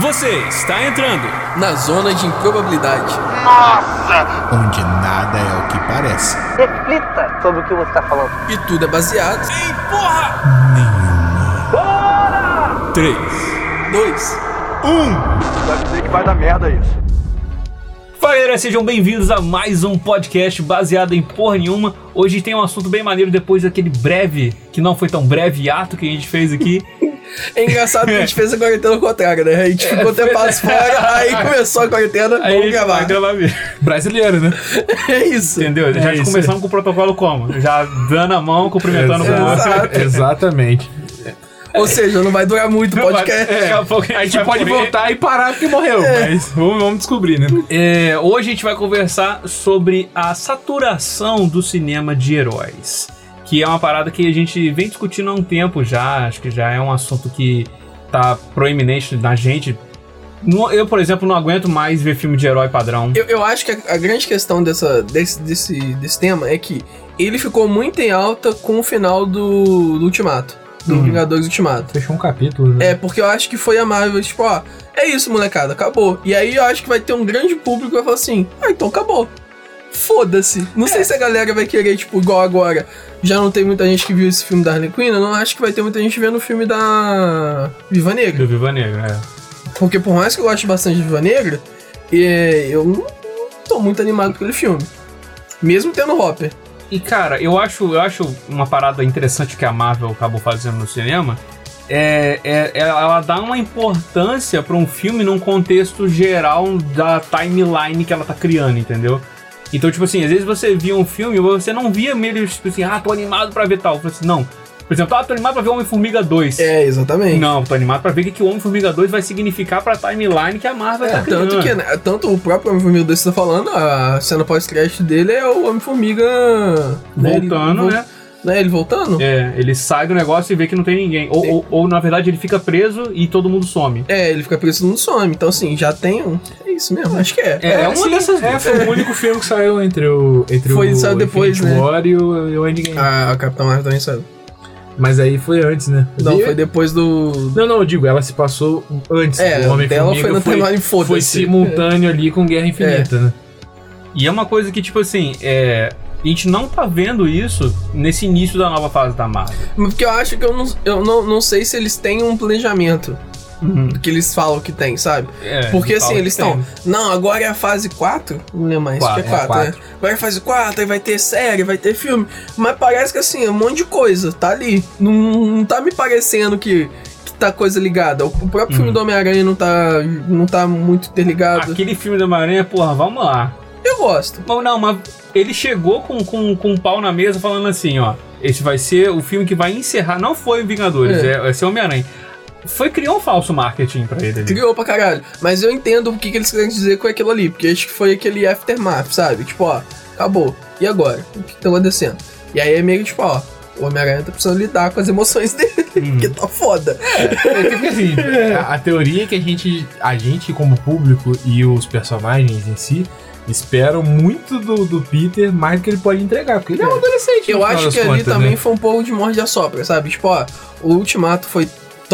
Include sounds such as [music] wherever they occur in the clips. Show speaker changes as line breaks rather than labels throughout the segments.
Você está entrando
na zona de improbabilidade.
Nossa!
Onde nada é o que parece.
Reflita sobre o que você está falando.
E tudo é baseado
em porra
nenhuma.
Bora! 3,
2,
1. Vai dizer que vai dar merda isso.
Fala galera, sejam bem-vindos a mais um podcast baseado em porra nenhuma. Hoje tem um assunto bem maneiro depois daquele breve, que não foi tão breve ato que a gente fez aqui. [laughs]
É engraçado que a gente fez a quarentena ao contrário, né? A gente ficou até passo fora, aí começou a quarentena,
Aí
vamos gravar.
vai gravar mesmo.
Brasileiro, né?
É isso.
Entendeu?
É
Já
isso.
começamos com o protocolo como? Já dando a mão, cumprimentando com o outro.
Exatamente.
Ou seja, não vai durar muito o podcast.
Daqui a pouco
A gente
vai
pode
morrer.
voltar e parar porque morreu, mas vamos, vamos descobrir, né?
É, hoje a gente vai conversar sobre a saturação do cinema de heróis. Que é uma parada que a gente vem discutindo há um tempo já. Acho que já é um assunto que tá proeminente na gente. Eu, por exemplo, não aguento mais ver filme de herói padrão.
Eu, eu acho que a, a grande questão dessa, desse, desse, desse tema é que ele ficou muito em alta com o final do, do Ultimato. Do
Uhum.
Vingadores Ultimato.
Fechou um capítulo, né?
É, porque eu acho que foi a Marvel, tipo, ó, é isso, molecada, acabou. E aí eu acho que vai ter um grande público que vai falar assim, ah, então acabou. Foda-se. Não sei se a galera vai querer, tipo, igual agora. Já não tem muita gente que viu esse filme da Harley Quinn, eu não acho que vai ter muita gente vendo o filme da Viva Negra.
Do Viva Negra, é.
Porque por mais que eu goste bastante de Viva Negra, é, eu não, tô muito animado com aquele filme. Mesmo tendo Hopper.
E cara, eu acho, eu acho uma parada interessante que a Marvel acabou fazendo no cinema. É, é- é- ela dá uma importância pra um filme num contexto geral da timeline que ela tá criando, entendeu? Então, tipo assim, às vezes você via um filme e você não via meio tipo assim, ah, tô animado pra ver tal. Eu assim, não. Por exemplo, ah, tô animado pra ver Homem-Formiga 2.
É, exatamente.
Não, tô animado pra ver o que, que o Homem-Formiga 2 vai significar pra timeline que a Marvel tá criando.
Tanto que, né, tanto o próprio Homem-Formiga 2 que você tá falando, a cena pós-crédito dele é o Homem-Formiga. né, ele
Voltando, né?
Né, ele voltando?
É, ele sai do negócio e vê que não tem ninguém. Ou, ou, ou, na verdade, ele fica preso e todo mundo some.
É, ele fica preso no some. Então, assim, já tem um. É isso mesmo, acho que é.
É, é uma
sim,
dessas
É,
duas.
foi o único filme que saiu entre o. Entre
Foi,
o
saiu depois,
Infinity
né?
War e o, e o Endgame.
A, a Capitã Marvel também saiu.
Mas aí foi antes, né?
Não,
E-
foi depois do.
Não, não, eu digo, ela se passou antes.
É,
o Homem
dela foi na timeline foda-se.
Foi simultâneo ali com Guerra Infinita, né?
E é uma coisa que, tipo assim, é, a gente não tá vendo isso nesse início da nova fase da Marvel.
Porque eu acho que eu não, eu não, não sei se eles têm um planejamento do que eles falam que tem, sabe?
É,
Porque assim, eles estão. Não, agora é a fase 4. Não lembro mais.
Quatro,
Acho que é
é
4, né?
quatro.
Agora é a fase 4, aí vai ter série, vai ter filme. Mas parece que assim, é um monte de coisa. Tá ali. Não, não tá me parecendo que, tá coisa ligada. O próprio filme do Homem-Aranha não tá, não tá muito interligado.
Aquele filme da Maranha, porra, vamos lá.
Eu gosto.
Mas não, mas ele chegou com, com, com um pau na mesa falando assim, ó. Esse vai ser o filme que vai encerrar. Não foi o Vingadores,
É.
é, ser Homem-Aranha. Foi criar um falso marketing pra ele ali.
Criou pra caralho. Mas eu entendo o que, que eles querem dizer com aquilo ali. Porque acho que foi aquele aftermath, sabe? Tipo, ó, acabou. E agora? O que tá acontecendo? E aí é meio que tipo, ó, o Homem-Aranha tá precisando lidar com as emoções [laughs] dele. Porque tá foda.
É porque assim, [laughs] a, a teoria é que a gente, a gente como público e os personagens em si esperam muito do, do Peter mais do que ele pode entregar, porque ele é, um adolescente.
Eu acho que ali
contas,
também
né?
foi um pouco de morde a sopra, sabe? Tipo, ó, o Ultimato foi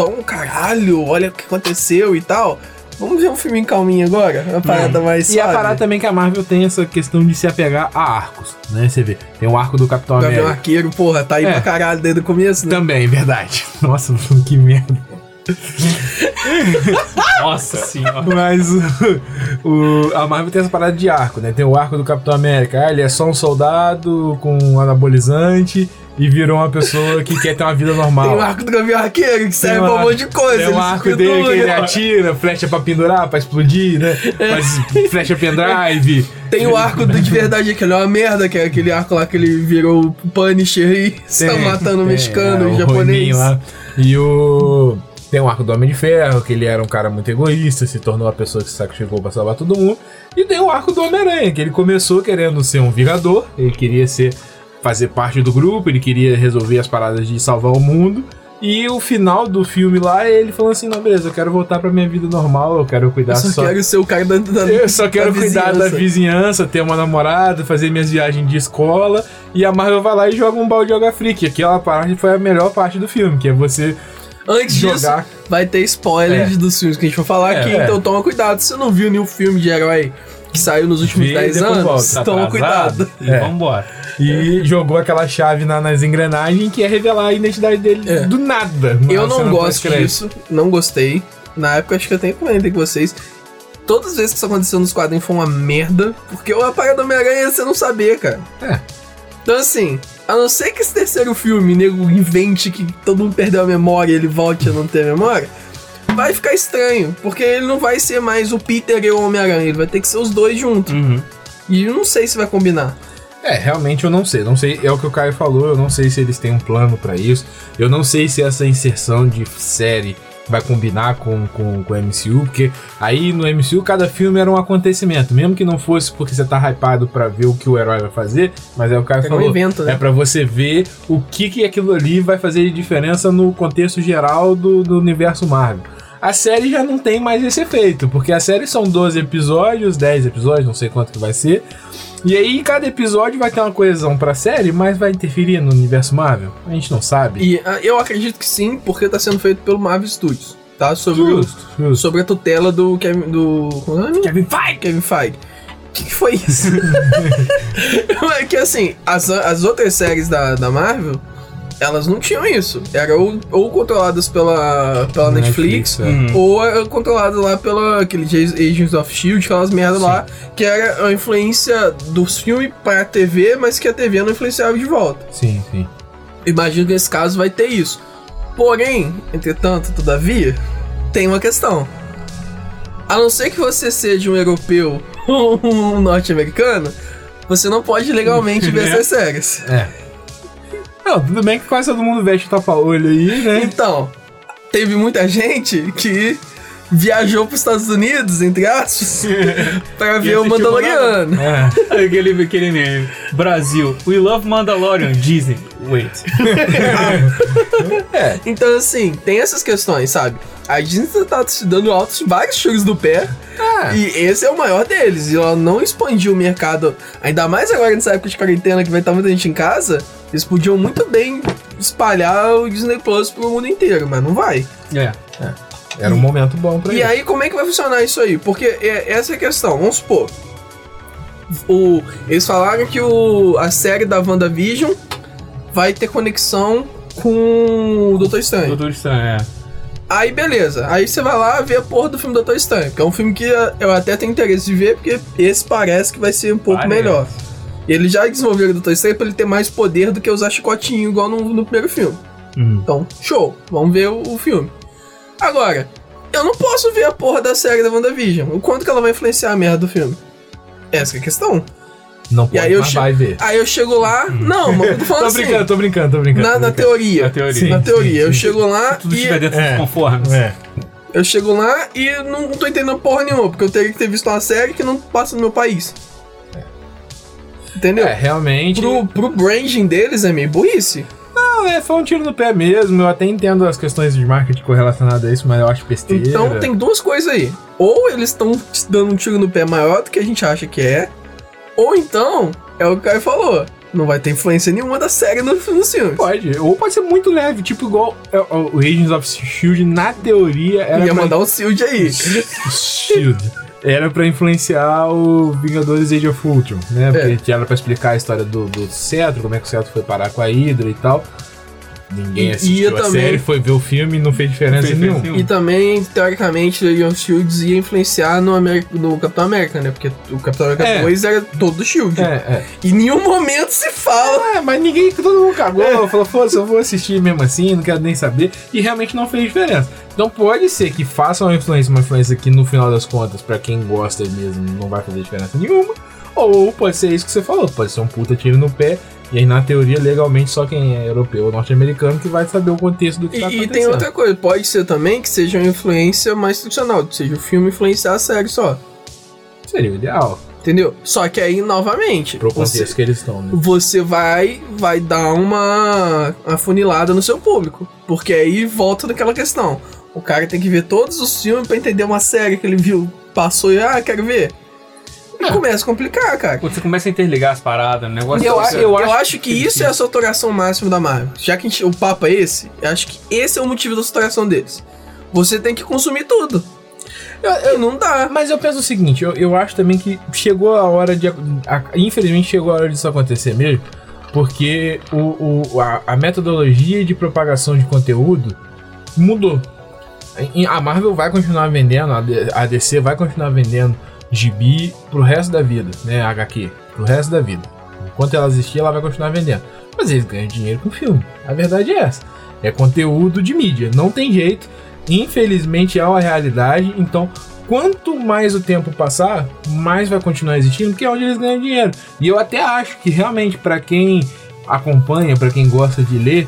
tão caralho, olha o que aconteceu e tal. Vamos ver um filme calminho agora? Uma parada mais
E a parada também que a Marvel tem essa questão de se apegar a arcos, né? Você vê, tem o arco do Capitão
Gavião
América.
Arqueiro, porra, tá aí
É.
pra caralho desde o começo, né?
Também, verdade. [laughs] Nossa, [laughs] que merda. [laughs]
Nossa senhora.
Mas o, o- a Marvel tem essa parada de arco, né? Tem o arco do Capitão América. Ah, ele é só um soldado com um anabolizante e virou uma pessoa que quer ter uma vida normal.
Tem o arco do Gavião Arqueiro que serve pra um monte de coisa.
Tem um
ele
arco dele que ele atira, flecha pra pendurar, pra explodir, né? Faz flecha pendrive.
Tem o arco do de verdade, que ele é uma merda, que é aquele arco lá que ele virou o Punisher e [laughs] está matando o mexicano,
é,
o
o
japonês.
Lá. E o. Tem o arco do Homem de Ferro, que ele era um cara muito egoísta, se tornou a pessoa que se sacrificou pra salvar todo mundo. E tem o arco do Homem-Aranha, que ele começou querendo ser um vingador, ele queria ser fazer parte do grupo, ele queria resolver as paradas de salvar o mundo. E o final do filme lá é ele falando assim: não, beleza, eu quero voltar pra minha vida normal, eu quero cuidar
Eu só,
só.
quero ser o cara da, da
Eu só quero
da
cuidar da
vizinhança.
ter uma namorada, fazer minhas viagens de escola. E a Marvel vai lá e joga um balde de água fria. Que aquela parte foi a melhor parte do filme, que é você
Antes disso,
jogar.
vai ter spoilers
É.
dos filmes que a gente for falar
É,
aqui,
é.
então toma cuidado. Se você não viu nenhum filme de herói que saiu nos últimos
Vê e
10
depois
anos,
volta.
toma
Atrasado,
cuidado.
E
É.
vambora.
E [laughs] jogou aquela chave na- nas engrenagens que é revelar a identidade dele
É.
do nada.
Eu não gosto disso, não gostei. Na época, acho que eu até comentei com vocês. Todas as vezes que isso aconteceu nos quadrinhos foi uma merda, porque a parada do Homem-Aranha você não saber, cara.
É.
Então, assim, a não ser que esse terceiro filme, nego, invente que todo mundo perdeu a memória e ele volte a não ter memória, vai ficar estranho, porque ele não vai ser mais o Peter e o Homem-Aranha, ele vai ter que ser os dois juntos.
Uhum.
E eu não sei se vai combinar.
É, realmente eu não sei. Não sei, é o que o Caio falou, eu não sei se eles têm um plano pra isso. Eu não sei se essa inserção de série vai combinar com, com, com o MCU, porque aí no MCU cada filme era um acontecimento, mesmo que não fosse porque você tá hypado pra ver o que o herói vai fazer, mas é o Caio
É um
falou.
evento, né?
É pra você ver o que que aquilo ali vai fazer de diferença no contexto geral do, do universo Marvel. A série já não tem mais esse efeito, porque a série são 12 episódios, 10 episódios, não sei quanto que vai ser. E aí cada episódio vai ter uma coesão pra série, mas vai interferir no universo Marvel? A gente não sabe.
E ah, eu acredito que sim, porque tá sendo feito pelo Marvel Studios, tá? Sobre, o-
Justo, justo.
sobre a tutela do Kevin. do. Como é?
Kevin Feige!
Kevin Feige. O que, que foi isso? [laughs] [laughs] é que assim, as, as outras séries da, da Marvel, elas não tinham isso. Eram ou, ou controladas pela, pela Netflix,
é.
Uhum.
ou era controlada lá pela aquele Agents of Shield, aquelas merda lá, que era a influência dos filmes pra TV, mas que a TV não influenciava de volta.
Sim, sim.
Imagino que nesse caso vai ter isso. Porém, entretanto, todavia, tem uma questão. A não ser que você seja um europeu ou [laughs] um norte-americano, você não pode legalmente [laughs] ver essas séries.
É. Não, tudo bem que quase todo mundo veste tapa-olho aí, né?
Então, teve muita gente que viajou para os Estados Unidos, entre aspas, [laughs] para ver o
assistiu
Mandaloriano.
É.
aquele, aquele meme. Brasil, we love Mandalorian. Disney, wait. [laughs]
Então, assim, tem essas questões, sabe? A Disney tá se dando altos vários tiros do pé.
É.
E esse é o maior deles. E ela não expandiu o mercado, ainda mais agora nessa época de quarentena que vai estar muita gente em casa. Eles podiam muito bem espalhar o Disney Plus pro mundo inteiro, mas não vai.
É.
Era um momento bom pra
E
isso.
aí, como é que vai funcionar isso aí? Porque é- essa é a questão. Vamos supor. O, eles falaram que o, a série da WandaVision vai ter conexão com o Doutor Estranho.
Doutor Estranho, é.
Aí beleza, aí você vai lá ver a porra do filme Doutor Estranho, que é um filme que eu até tenho interesse de ver, porque esse parece que vai ser um pouco
Parece.
melhor. Eles já desenvolveram o Doutor Estranho pra ele ter mais poder do que usar chicotinho igual no, no primeiro filme.
Hum.
Então, show, vamos ver o, o filme. Agora, eu não posso ver a porra da série da WandaVision. O quanto que ela vai influenciar a merda do filme? Essa que é a questão.
Não
E
pode,
aí eu,
vai ver.
aí eu chego lá. Não, mas eu tô falando [laughs]
Tô
assim.
brincando, tô brincando, tô brincando.
Na,
tô
na
brincando.
teoria.
Na teoria.
Na
Sim,
teoria.
sim,
eu
sim.
chego lá
Tudo
e.
estiver dentro
É.
dos conformes.
É.
Eu chego lá e não tô entendendo porra nenhuma, porque eu teria que ter visto uma série que não passa no meu país. Entendeu?
É, realmente.
Pro, pro branding deles é meio burrice.
Não, é, foi um tiro no pé mesmo. Eu até entendo as questões de marketing correlacionadas a isso, mas eu acho besteira.
Então tem duas coisas aí. Ou eles estão dando um tiro no pé maior do que a gente acha que é, ou então, é o que o Caio falou, não vai ter influência nenhuma da série no, no filme.
Pode, ou pode ser muito leve, tipo igual é, o o Agents of Shield, na teoria, era
Ia
pra...
mandar um shield aí.
Shield. Era pra influenciar o Vingadores Age of Ultron, né? Porque
É.
era pra explicar a história do, do cetro, como é que o cetro foi parar com a Hydra e tal. Ninguém
E-
assistiu a
também-
série, foi ver o filme e não fez diferença
fez
nenhuma.
E também, teoricamente, o Young Shields ia influenciar no, Ameri- no Capitão América, né? Porque o Capitão América
É.
2 era todo do Shield.
É, é.
E em nenhum momento se fala.
Ah, mas ninguém, todo mundo cagou, falou, foda-se, eu vou assistir mesmo assim, não quero nem saber, e realmente não fez diferença. Então pode ser que faça uma influência, uma influência que no final das contas, pra quem gosta mesmo, não vai fazer diferença nenhuma, ou pode ser isso que você falou, pode ser um puta tiro no pé, e aí na teoria, legalmente, só quem é europeu ou norte-americano que vai saber o contexto do que
E,
tá
e
acontecendo.
tem outra coisa, pode ser também que seja uma influência mais que seja o filme influenciar a série só.
Seria o ideal,
Entendeu? Só que aí, novamente,
pro contexto
você,
que eles estão, né?
você vai, vai dar uma afunilada no seu público. Porque aí volta naquela questão. O cara tem que ver todos os filmes pra entender uma série que ele viu, passou e, ah, quero ver. E começa a complicar, cara.
Quando você começa a interligar as paradas, o negócio.
Eu,
fica-
eu, acho, que isso é a saturação máxima da Marvel. Já que a gente- o papo é esse, eu acho que esse é o motivo da saturação deles. Você tem que consumir tudo. E não dá.
Mas eu penso o seguinte, eu, eu acho também que chegou a hora de. a- infelizmente chegou a hora disso acontecer mesmo, porque o, o- a, a metodologia de propagação de conteúdo mudou. A Marvel vai continuar vendendo, a DC vai continuar vendendo gibi pro resto da vida, né? HQ, pro resto da vida. Enquanto ela existir, ela vai continuar vendendo. Mas eles ganham dinheiro com filme. A verdade é essa. É conteúdo de mídia. Não tem jeito. Infelizmente é uma realidade. Então, quanto mais o tempo passar, mais vai continuar existindo, porque é onde eles ganham dinheiro. E eu até acho que realmente, para quem acompanha, para quem gosta de ler,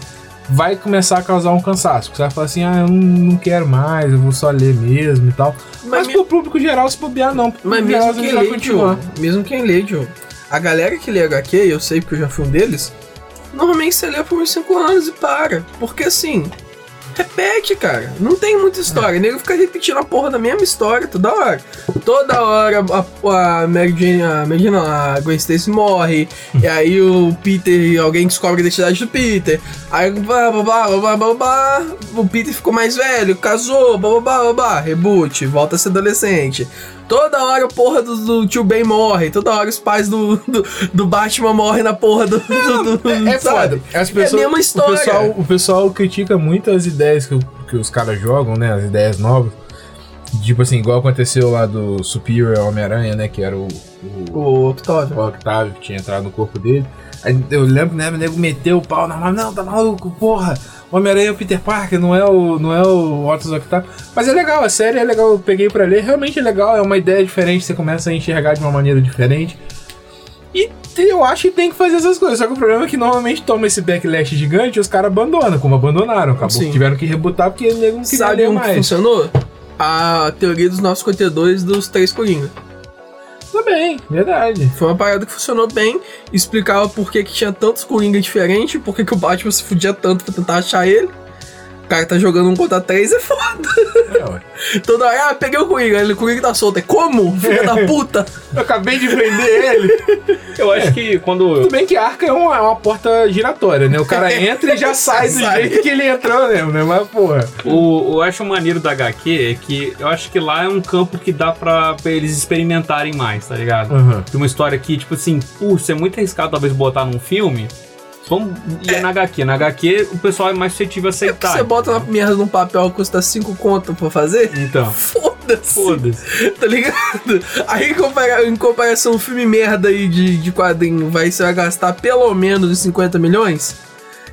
vai começar a causar um cansaço. Você vai falar assim: ah, eu não, não quero mais, eu vou só ler mesmo e tal. Mas,
me-
pro público geral, se bobear, não.
Mas mesmo quem lê,
continuar.
mesmo quem lê, Diogo, a galera que lê HQ, eu sei porque eu já fui um deles, normalmente você lê por uns 5 anos e para. Porque assim, repete, cara. Não tem muita história. O nego fica repetindo a porra da mesma história toda hora. Toda hora a, a Mary Jane, a Mary Jane a Gwen Stacy morre, e aí o Peter, alguém descobre a identidade do Peter. Aí blá blá blá blá blá blá, o Peter ficou mais velho, casou, blá blá blá, blá reboot, volta a ser adolescente. Toda hora a porra do, do tio Ben morre, toda hora os pais do, do, do Batman morrem na porra do. do, do
É
sabe?
foda. As pessoas,
é a mesma história.
O pessoal, o pessoal critica muito as ideias que, o- que os caras jogam, né? As ideias novas. Tipo assim, igual aconteceu lá do Superior Homem-Aranha, né? Que era o, o,
O Octavio.
o Octavio que tinha entrado no corpo dele. Aí eu lembro, né? O nego meteu o pau na mão. Não, tá maluco, porra. O Homem-Aranha é o Peter Parker, não é o, não é o Otto Octavio. Mas é legal, a série é legal. Eu peguei pra ler. Realmente é legal, é uma ideia diferente. Você começa a enxergar de uma maneira diferente. E eu acho que tem que fazer essas coisas. Só que o problema é que normalmente toma esse backlash gigante e os caras abandonam, como abandonaram. Acabou
Sim.
tiveram que rebutar porque o nego não queria
Sabe
ler
que
mais.
funcionou? A teoria dos 952 dos três Coringa.
Também, verdade.
Foi uma parada que funcionou bem, explicava por que, que tinha tantos Coringa diferentes, por que, que o Batman se fudia tanto pra tentar achar ele. O cara tá jogando um contra três, é foda.
É, ué. [laughs]
Toda hora, ah, peguei o Coringa, ele, o Coringa tá solto. É como? Filha da [laughs] puta.
Eu acabei de prender ele.
Eu acho que quando.
Tudo bem que arca é uma, é uma porta giratória, né? O cara [laughs] entra e já sai do
Sai.
jeito que ele entrou mesmo, né? Mas, porra.
O, eu acho maneiro da HQ é que eu acho que lá é um campo que dá pra, pra eles experimentarem mais, tá ligado?
Uhum.
De uma história que, tipo assim, putz, é muito arriscado talvez botar num filme. Vamos ir na HQ. Na HQ o pessoal é mais suscetível a aceitar.
Você bota uma merda num papel que custa 5 conto pra fazer?
Então,
Foda-se.
foda-se.
Tá ligado? Aí, em, compara- em comparação, um filme merda aí de, de quadrinho, vai, você vai gastar pelo menos uns 50 milhões?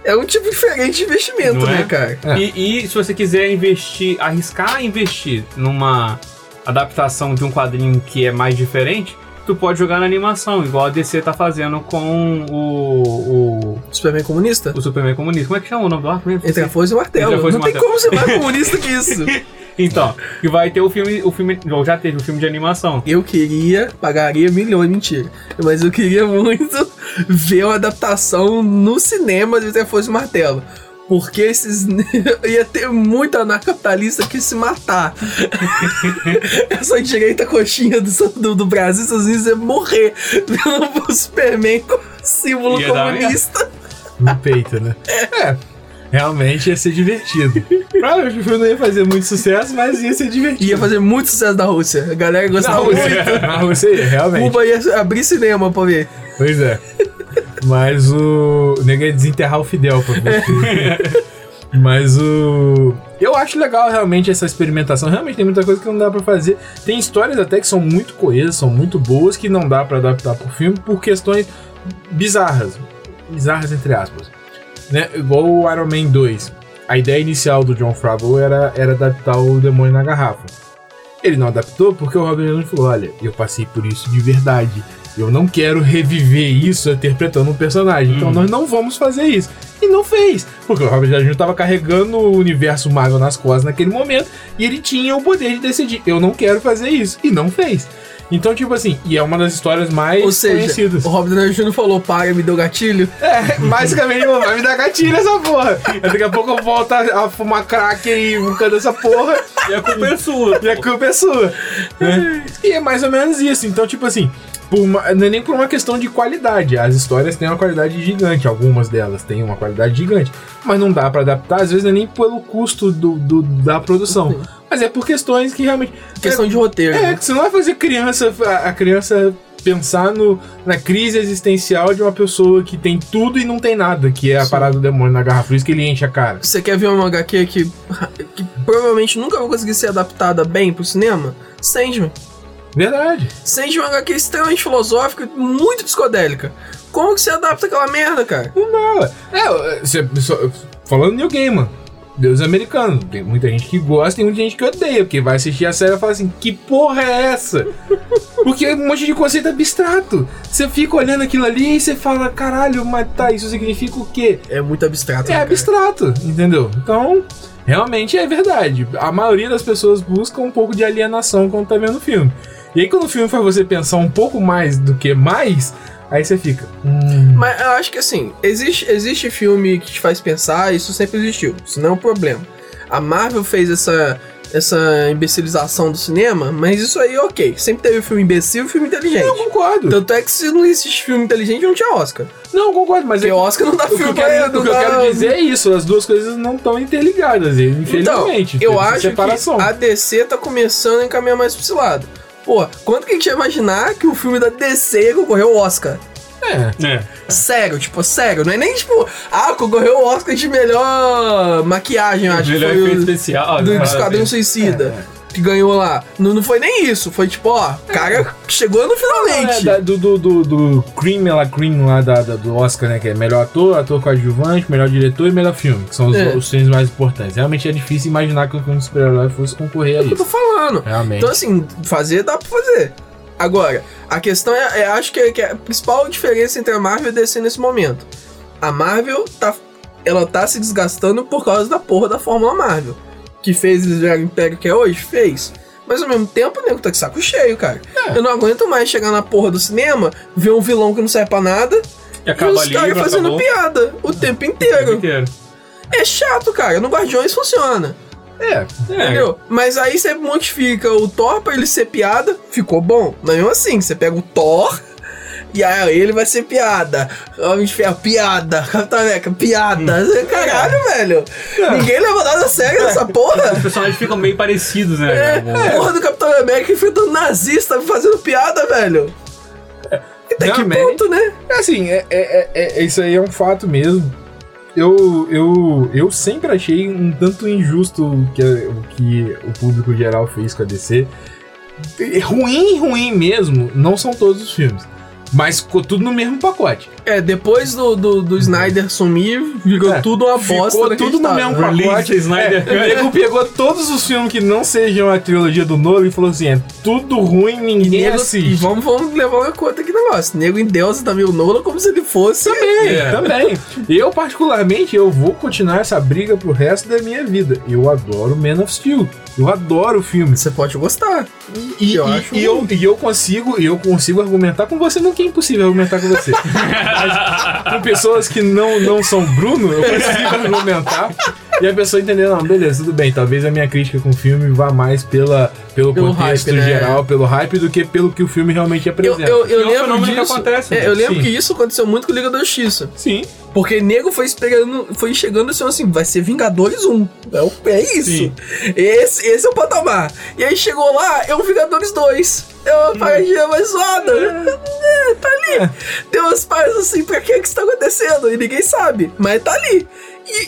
É um tipo diferente de investimento,
Não
né,
é?
cara?
É.
E, e se você quiser investir, arriscar investir numa adaptação de um quadrinho que é mais diferente, tu pode jogar na animação, igual a DC tá fazendo com o, o,
Superman comunista?
o Superman comunista. Como é que chama o nome do arco mesmo?
Entre a foice e o martelo. Não tem
martelo.
como ser mais [laughs] comunista que isso. [laughs]
Então, e vai ter o filme, o filme, ou já teve o filme de animação.
Eu queria, pagaria milhões, mentira. Mas eu queria muito [laughs] ver uma adaptação no cinema de Entre a Foice e o Martelo. Porque esses. [laughs] ia ter muito anarcapitalista que se matar. [laughs] Essa direita coxinha do, do, do Brasil, Estados Unidos, ia morrer vendo [laughs] o Superman como símbolo
Ia
comunista.
No peito, né? É. Realmente ia ser divertido. Provavelmente o filme não ia fazer muito sucesso, mas ia ser divertido.
Ia fazer muito sucesso da Rússia. A galera
Na
gostava muito.
Rússia. Na Rússia ia, realmente.
Cuba ia abrir cinema pra ver.
Pois é. Mas o. O ia desenterrar o Fidel pra filme. [laughs] Mas o. Eu acho legal realmente essa experimentação. Realmente tem muita coisa que não dá pra fazer. Tem histórias até que são muito coesas, são muito boas, que não dá pra adaptar pro filme por questões bizarras. Bizarras entre aspas. Né? Igual o Iron Man 2. A ideia inicial do John Favreau era, era adaptar o Demônio na Garrafa. Ele não adaptou porque o Robert Downey falou: olha, eu passei por isso de verdade. Eu não quero reviver isso interpretando um personagem. Então nós não vamos fazer isso. E não fez. Porque o Robert Downey estava carregando o universo Marvel nas costas naquele momento. E ele tinha o poder de decidir: eu não quero fazer isso. E não fez. Então, tipo assim, e é uma das histórias mais
Ou seja,
conhecidas.
o Robert Downey Jr. falou, para, me deu gatilho.
É, basicamente, vai me dar gatilho essa porra. Daqui a pouco eu volto a, a fumar crack e buscando essa porra.
E a culpa é sua.
E a culpa é sua. né? E é mais ou menos isso. Então, tipo assim, uma- não é nem por uma questão de qualidade. As histórias têm uma qualidade gigante, algumas delas têm uma qualidade gigante. Mas não dá pra adaptar, às vezes não é nem pelo custo do, do- da produção. Mas é por questões que realmente.
Questão de roteiro.
É,
né?
que você não vai fazer criança, a a criança pensar no, na crise existencial de uma pessoa que tem tudo e não tem nada, que é a parada do demônio na garrafa. Por isso que ele enche a cara.
Você quer ver uma HQ que, [laughs] que provavelmente nunca vai conseguir ser adaptada bem pro cinema? Sandman.
Verdade.
É uma HQ extremamente filosófica, muito psicodélica. Como que você adapta aquela merda, cara?
Não dá. É, você, falando New Gaiman, Deus americano. Tem muita gente que gosta e muita gente que odeia, porque vai assistir a série e fala assim: que porra é essa? [laughs] Porque é um monte de conceito abstrato. Você fica olhando aquilo ali e você fala: caralho, mas tá, isso significa o quê?
É muito abstrato.
É
né,
abstrato, entendeu? Então, realmente é verdade. A maioria das pessoas busca um pouco de alienação quando tá vendo o filme. E aí, quando o filme faz você pensar um pouco mais do que mais, aí você fica. Hum,
Mas eu acho que assim, existe, existe filme que te faz pensar, isso sempre existiu. Isso não é um problema. A Marvel fez essa, essa imbecilização do cinema, mas isso aí, ok. Sempre teve filme imbecil e filme inteligente.
eu concordo.
Tanto é que se não existe filme inteligente, não tinha Oscar.
Não, eu concordo, mas
Porque
é
Oscar não dá
o que,
filme
eu quero, o que eu quero dizer é isso, as duas coisas não estão interligadas, infelizmente.
Então, eu acho
separação.
que a DC tá começando a encaminhar mais pra esse lado. Pô, quando que a gente ia imaginar que o filme da DC ia concorrer ao Oscar?
É.
É.
Sério, tipo, sério. Não é nem tipo, ah, concorreu o Oscar de melhor maquiagem, eu acho. que
Melhor
foi
efeito
o,
especial.
do
né?
Esquadrão Suicida. Que ganhou lá. Não, não foi nem isso. Foi tipo, ó, o cara chegou no
É,
finalmente.
da- do, do, do, do Cream, ela Cream lá da, da- do Oscar, né? Que é melhor ator, ator coadjuvante, melhor diretor e melhor filme, que são os,
É.
os filmes mais importantes. Realmente é difícil imaginar que um filme de super-herói fosse concorrer a
eu tô
isso.
falando.
Realmente.
Então, assim, fazer dá pra fazer. Agora, a questão é, é acho que, é- que a principal diferença entre a Marvel e a DC nesse momento. A Marvel tá, ela tá se desgastando por causa da porra da Fórmula Marvel. Que fez eles virarem o império que é hoje? Fez. Mas ao mesmo tempo, o nego tá de saco cheio, cara.
É.
Eu não aguento mais chegar na porra do cinema, ver um vilão que não serve pra nada
E
e os caras fazendo
acabou.
piada o tempo
O tempo
inteiro.
inteiro.
É chato, cara. No Guardiões funciona.
É.
É.
Entendeu? Mas aí você modifica o Thor pra ele ser piada, ficou bom. Mas mesmo assim, você pega o Thor e aí ele vai ser piada. Homem de Ferro, piada. Capitão América, piada. Caralho, velho. Ninguém leva nada a sério nessa porra.
Os personagens ficam meio parecidos, né?
É,
cara?
porra do Capitão América enfrentando nazista fazendo piada, velho. Até que ponto, né?
É assim, é, é, é- é- isso aí é um fato mesmo. Eu, eu, eu sempre achei um tanto injusto o que, o que o público geral fez com a DC. Ruim, ruim mesmo, não são todos os filmes. Mas ficou tudo no mesmo pacote.
É, depois do, do, do Snyder sumir, virou
É,
tudo uma bosta.
ficou tudo no mesmo pacote.
Snyder
É, o nego pegou todos os filmes que não sejam a trilogia do Nolan e falou assim: é tudo ruim, ninguém
Nego-
assiste.
E vamos, vamos levar uma conta aqui negócio. Nego em Deus também o Nolan como se ele fosse.
Também,
É.
também. Eu, particularmente, eu vou continuar essa briga pro resto da minha vida. Eu adoro Man of Steel. Eu adoro o filme.
Você pode gostar.
E,
Eu
e-
acho
e eu, e eu consigo, e eu consigo argumentar com você, não que é impossível argumentar com você. [laughs] Mas com pessoas que não, não são Bruno, eu consigo argumentar. E a pessoa entender, não, beleza, tudo bem. Talvez a minha crítica com o filme vá mais pela, pelo,
Pelo
contexto
hype, né?
geral, pelo hype, do que pelo que o filme realmente
Eu,
apresenta.
eu, eu
É um
lembro
fenômeno que
disso.
acontece,
é, eu lembro
Sim.
que isso aconteceu muito com Liga da Justiça.
Sim.
Porque nego foi esperando, foi chegando assim, assim, vai ser Vingadores 1. É, o- é isso.
Sim.
Esse, esse é o patamar. E aí chegou lá, é um Vingadores 2. É uma paradinha mais zoada. É, [laughs] tá ali. Tem umas partes assim, pra que que isso tá acontecendo? E ninguém sabe. Mas tá ali. E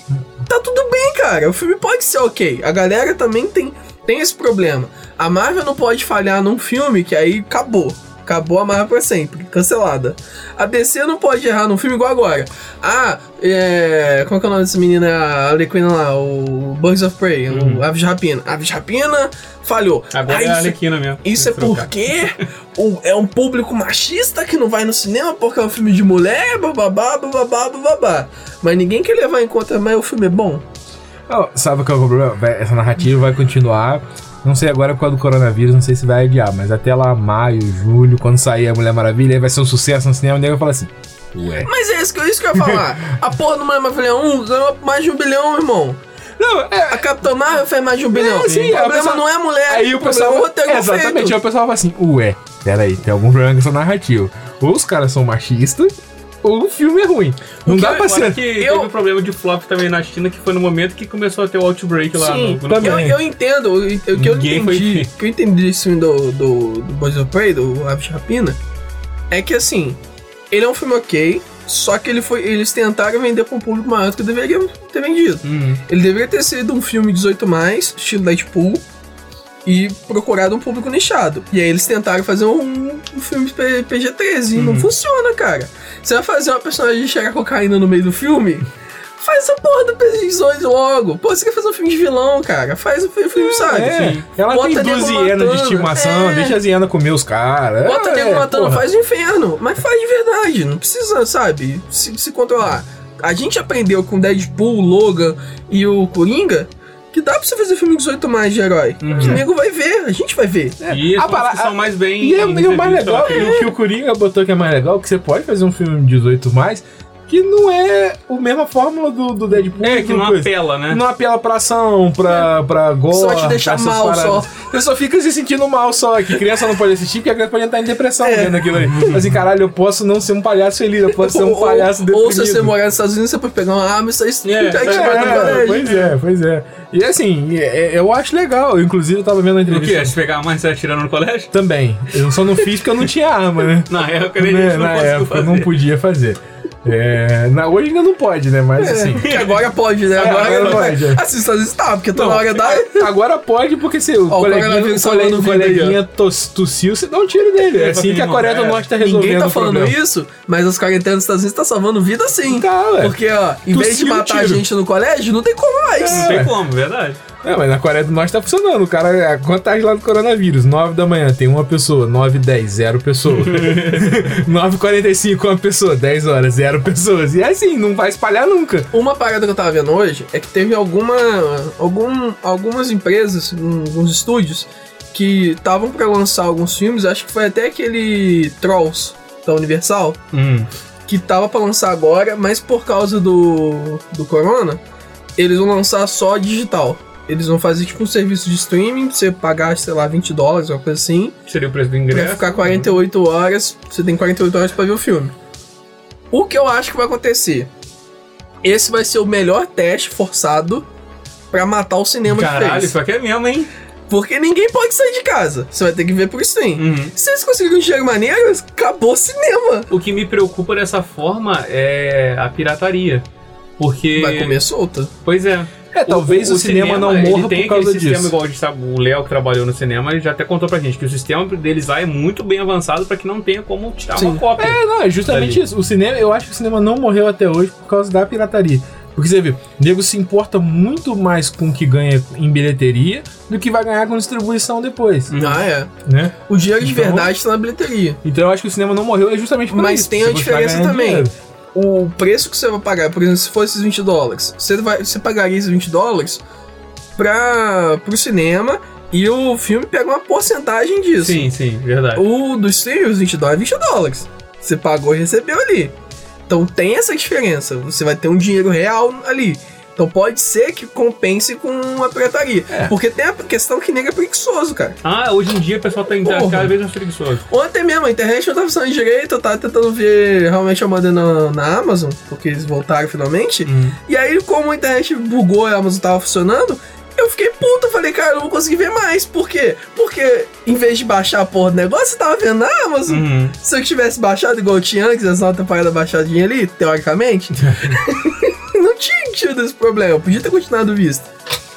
tá tudo bem, cara. O filme pode ser ok. A galera também tem, tem esse problema. A Marvel não pode falhar num filme que aí acabou. Acabou a Marvel pra sempre, cancelada. A DC não pode errar num filme igual agora. Ah, é. Como é que é o nome dessa menina? A Harley Quinn lá, o Birds of Prey, o Aves de Rapina. Aves de Rapina falhou.
Agora
Ah,
é a Arlequina mesmo.
isso é porque o- é um público machista que não vai no cinema porque é um filme de mulher, bababá, bababá, bababá. Mas ninguém quer levar em conta, mas o filme é bom.
Ó, sabe qual é o problema? Essa narrativa vai continuar. Não sei agora por causa do coronavírus, não sei se vai adiar, mas até lá maio, julho, quando sair a Mulher Maravilha, aí vai ser um sucesso no cinema, o nego vai falar assim: Ué.
Mas é isso que, é isso que eu ia falar. a porra do Mulher Maravilha 1 ganhou mais de um bilhão, irmão.
Não, é,
A Capitã Marvel fez mais de um bilhão.
É, sim,
o problema
pessoa-
não é a mulher,
Aí o pessoal.
é o roteiro
exatamente, aí
feito.
o pessoal fala assim: Ué, peraí, tem algum problema com essa narrativa. Ou os caras são machistas, o filme é ruim. Não dá pra ser.
que
Eu-
teve um problema de flop também na China, que foi no momento que começou a ter o Outbreak lá
Sim,
no, no
também.
eu, eu entendo, o que eu
Ninguém foi
entendi, o que eu entendi desse filme do, do, do Boys of Prey, do Aves de Rapina, é que assim, ele é um filme ok, só que ele foi, eles tentaram vender pra um público maior do que deveriam ter vendido.
Uhum.
Ele deveria ter sido um filme 18 mais, estilo Deadpool, e procurado um público nichado. E aí eles tentaram fazer um, um filme P- PG-13 e não funciona, cara. Você vai fazer uma personagem cheirar cocaína no meio do filme? Faz essa porra do PG-18 logo. Pô, você quer fazer um filme de vilão, cara? Faz um filme, sabe?
É, ela
Bota
tem duas hienas de estimação,
É.
deixa as hienas comer os caras.
Bota
é,
nego matando,
porra.
faz o inferno. Mas faz de verdade. Não precisa, sabe, se, se controlar. A gente aprendeu com Deadpool, Logan e o Coringa que dá pra você fazer filme 18 mais de herói. Que o nego vai ver, a gente vai ver.
E
A
que são mais bem.
E, é, e o mais legal, e o que o Coringa botou que é mais legal, que você pode fazer um filme 18 mais, que não é a mesma fórmula do, do Deadpool.
É, que não
coisa.
apela, né?
Não apela pra ação, pra, pra gore.
Só te deixar mal, só.
Você só fica se sentindo mal só. Que criança não pode assistir, porque a criança pode entrar em depressão
É.
vendo aquilo aí. Assim, caralho, eu posso não ser um palhaço feliz, eu posso ser um palhaço deprimido.
ou se você morar nos Estados Unidos, você pode pegar uma arma e sair
É,
é,
É, pois é, pois é. E assim, é- é- eu acho legal. Inclusive, eu tava vendo a
O
entrevista.
quê? Se pegar mais você atirando no colégio?
Também. Eu só não fiz porque eu não tinha arma, né? [laughs]
Na época a gente
Né,
não
Na época eu
fazer.
não podia fazer. É, na, hoje ainda não pode, né? Mas assim.
Que [laughs] agora pode, né? Agora,
agora pode, é.
Assim, Estados Unidos tá, porque toda
Não,
hora dá.
Agora pode, porque se o
Ó,
coleguinha, o
salvando
o coleguinha tos- tossiu, você dá um tiro nele. É assim que a Coreia do
É,
Norte tá resolvendo
Ninguém tá falando isso, mas as quarentenas dos Estados Unidos tá salvando vida sim.
Tá, ué.
Porque, ó, em vez de matar a gente no colégio, não tem como mais.
Não tem como, verdade.
É, mas na Coreia do Norte tá funcionando. O cara, a contagem lá do coronavírus: 9 da manhã tem uma pessoa, 9 10, zero pessoa. 9 45 uma pessoa, 10 horas, zero pessoas. E é assim, não vai espalhar nunca.
Uma parada que eu tava vendo hoje é que teve alguma, algum, algumas empresas, alguns estúdios, que estavam pra lançar alguns filmes, acho que foi até aquele Trolls da Universal,
Hum.
que tava pra lançar agora, mas por causa do, do Corona, eles vão lançar só digital. Eles vão fazer tipo um serviço de streaming, pra você pagar, sei lá, 20 dólares, uma coisa assim,
Seria o preço do
Pra
ingresso.
ficar 48 horas, você tem 48 horas pra ver o filme. O que eu acho que vai acontecer? Esse vai ser o melhor teste forçado pra matar o cinema de
Caralho, isso aqui é mesmo, hein?
Porque ninguém pode sair de casa. Você vai ter que ver por stream.
Uhum.
Se eles conseguirem um dinheiro maneiro, acabou o cinema.
O que me preocupa dessa forma é a pirataria. Porque.
Vai comer solta.
Pois é.
É, talvez o, cinema, não
ele
morra
tem
por causa
aquele sistema
disso.
igual gente o Léo que trabalhou no cinema, ele já até contou pra gente que o sistema deles lá é muito bem avançado pra que não tenha como tirar
Sim.
uma cópia.
É, não, é justamente
Dali.
isso. O cinema, eu acho que o cinema não morreu até hoje por causa da pirataria. Porque você vê, o nego se importa muito mais com o que ganha em bilheteria do que vai ganhar com distribuição depois,
Ah, é.
né?
O dinheiro de
Então-
verdade tá na bilheteria.
Então eu acho que o cinema não morreu é justamente por
Mas
isso.
tem
você
a diferença também.
dinheiro.
O preço que você vai pagar, por exemplo, se fosse esses 20 dólares, você, vai, você pagaria esses 20 dólares pra, pro cinema e o filme pega uma porcentagem disso.
Sim, sim, verdade.
O do stream, os 20 dólares, 20 dólares. Você pagou e recebeu ali. Então tem essa diferença. Você vai ter um dinheiro real ali. Então pode ser que compense com a pirataria.
É.
Porque tem a questão que nega é preguiçoso, cara.
Ah, hoje em dia o pessoal tá indo
Porra.
cada vez mais preguiçoso.
Ontem mesmo, a internet não tá funcionando direito, eu tava tentando ver realmente a moda na, na Amazon, porque eles voltaram finalmente.
Hum.
E aí, como a internet bugou e a Amazon tava funcionando, eu fiquei puta, falei, cara, eu não vou conseguir ver mais. Por quê? Porque em vez de baixar a porra do negócio, eu tava vendo na Amazon.
Uhum.
Se eu tivesse baixado igual eu tinha antes, essa nota temporada baixadinha ali, teoricamente, [laughs] tinha tido esse problema, eu podia ter continuado visto.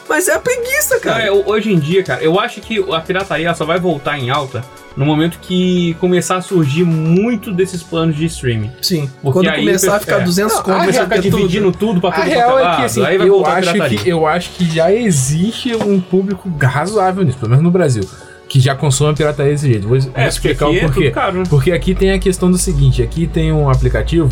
Mas é a preguiça, cara.
é, hoje em dia, cara, eu acho que a pirataria só vai voltar em alta no momento que começar a surgir muito desses planos de streaming.
Sim,
Porque
quando
aí
começar a
é,
ficar
é.
200
Não,
conto,
a
Começar a
real
ficar
é
dividindo tudo pra
A
tudo
real
quanto
é que assim,
aí vai
eu
voltar a
acho
pirataria.
que, eu acho que já existe um público razoável nisso, pelo menos no Brasil, que já consome pirataria desse jeito. Vou,
É,
explicar o
é
porquê.
tudo caro, né?
Porque aqui tem a questão do seguinte: aqui tem um aplicativo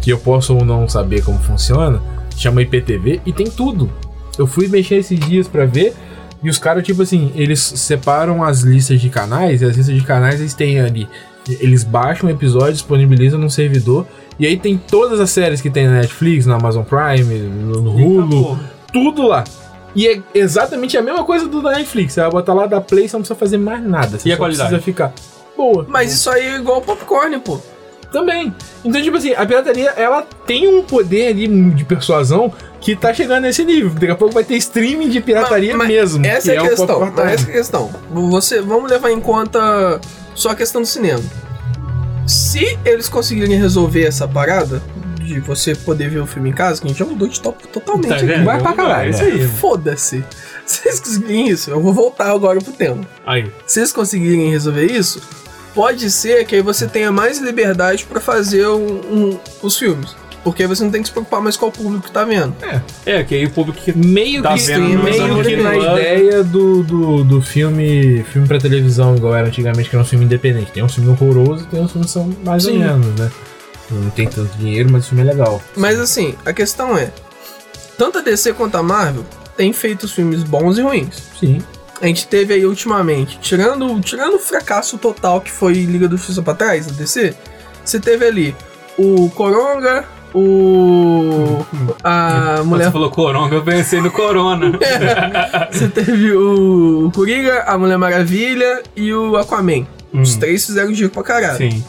que eu posso ou não saber como funciona, chama IPTV, e tem tudo. Eu fui mexer esses dias pra ver. E os caras, tipo assim, eles separam as listas de canais, e as listas de canais eles têm ali. Eles baixam o episódio, disponibilizam num servidor, e aí tem todas as séries que tem na Netflix, na Amazon Prime, no Hulu, tudo lá. E é exatamente a mesma coisa do da Netflix. Você vai botar lá da Play, você não precisa fazer mais nada. Você
E a qualidade?
precisa ficar boa.
Mas isso aí é igual popcorn, pô.
Também. Então, tipo assim, a pirataria, ela tem um poder ali de persuasão que tá chegando nesse nível. Daqui a pouco vai ter streaming de pirataria
Mas- mas
mesmo.
Essa
que
é a
o
questão. Essa é a questão. Você, vamos levar em conta só a questão do cinema. Se eles conseguirem resolver essa parada de você poder ver o filme em casa, que a gente já mudou de tópico totalmente
Tá
aqui.
Vai pra caralho.
É isso aí.
Foda-se. Se eles conseguirem isso, eu vou voltar agora pro tema.
Aí.
Se eles conseguirem resolver isso, pode ser que aí você tenha mais liberdade pra fazer um- um- os filmes. Porque aí você não tem que se preocupar mais com o público que tá vendo.
É, que aí o público que
Meio
Tá
que,
vendo
meio que na ideia do, do, do filme filme pra televisão, igual era antigamente, que era um filme independente. Tem um filme horroroso tem uns filmes que são mais
Sim.
ou menos, né? Não tem tanto dinheiro, mas o filme é legal.
Mas assim, a questão é: tanto a DC quanto a Marvel têm feito os filmes bons e ruins.
Sim.
A gente teve aí ultimamente, tirando, tirando o fracasso total que foi Liga da Justiça pra trás, da DC, você teve ali o Coronga, o. A
Quando
mulher.
você falou coronga, eu pensei no corona. [laughs]
Você teve o Coringa, a Mulher Maravilha e o Aquaman. Os
Hum.
três fizeram giro pra caralho.
Sim.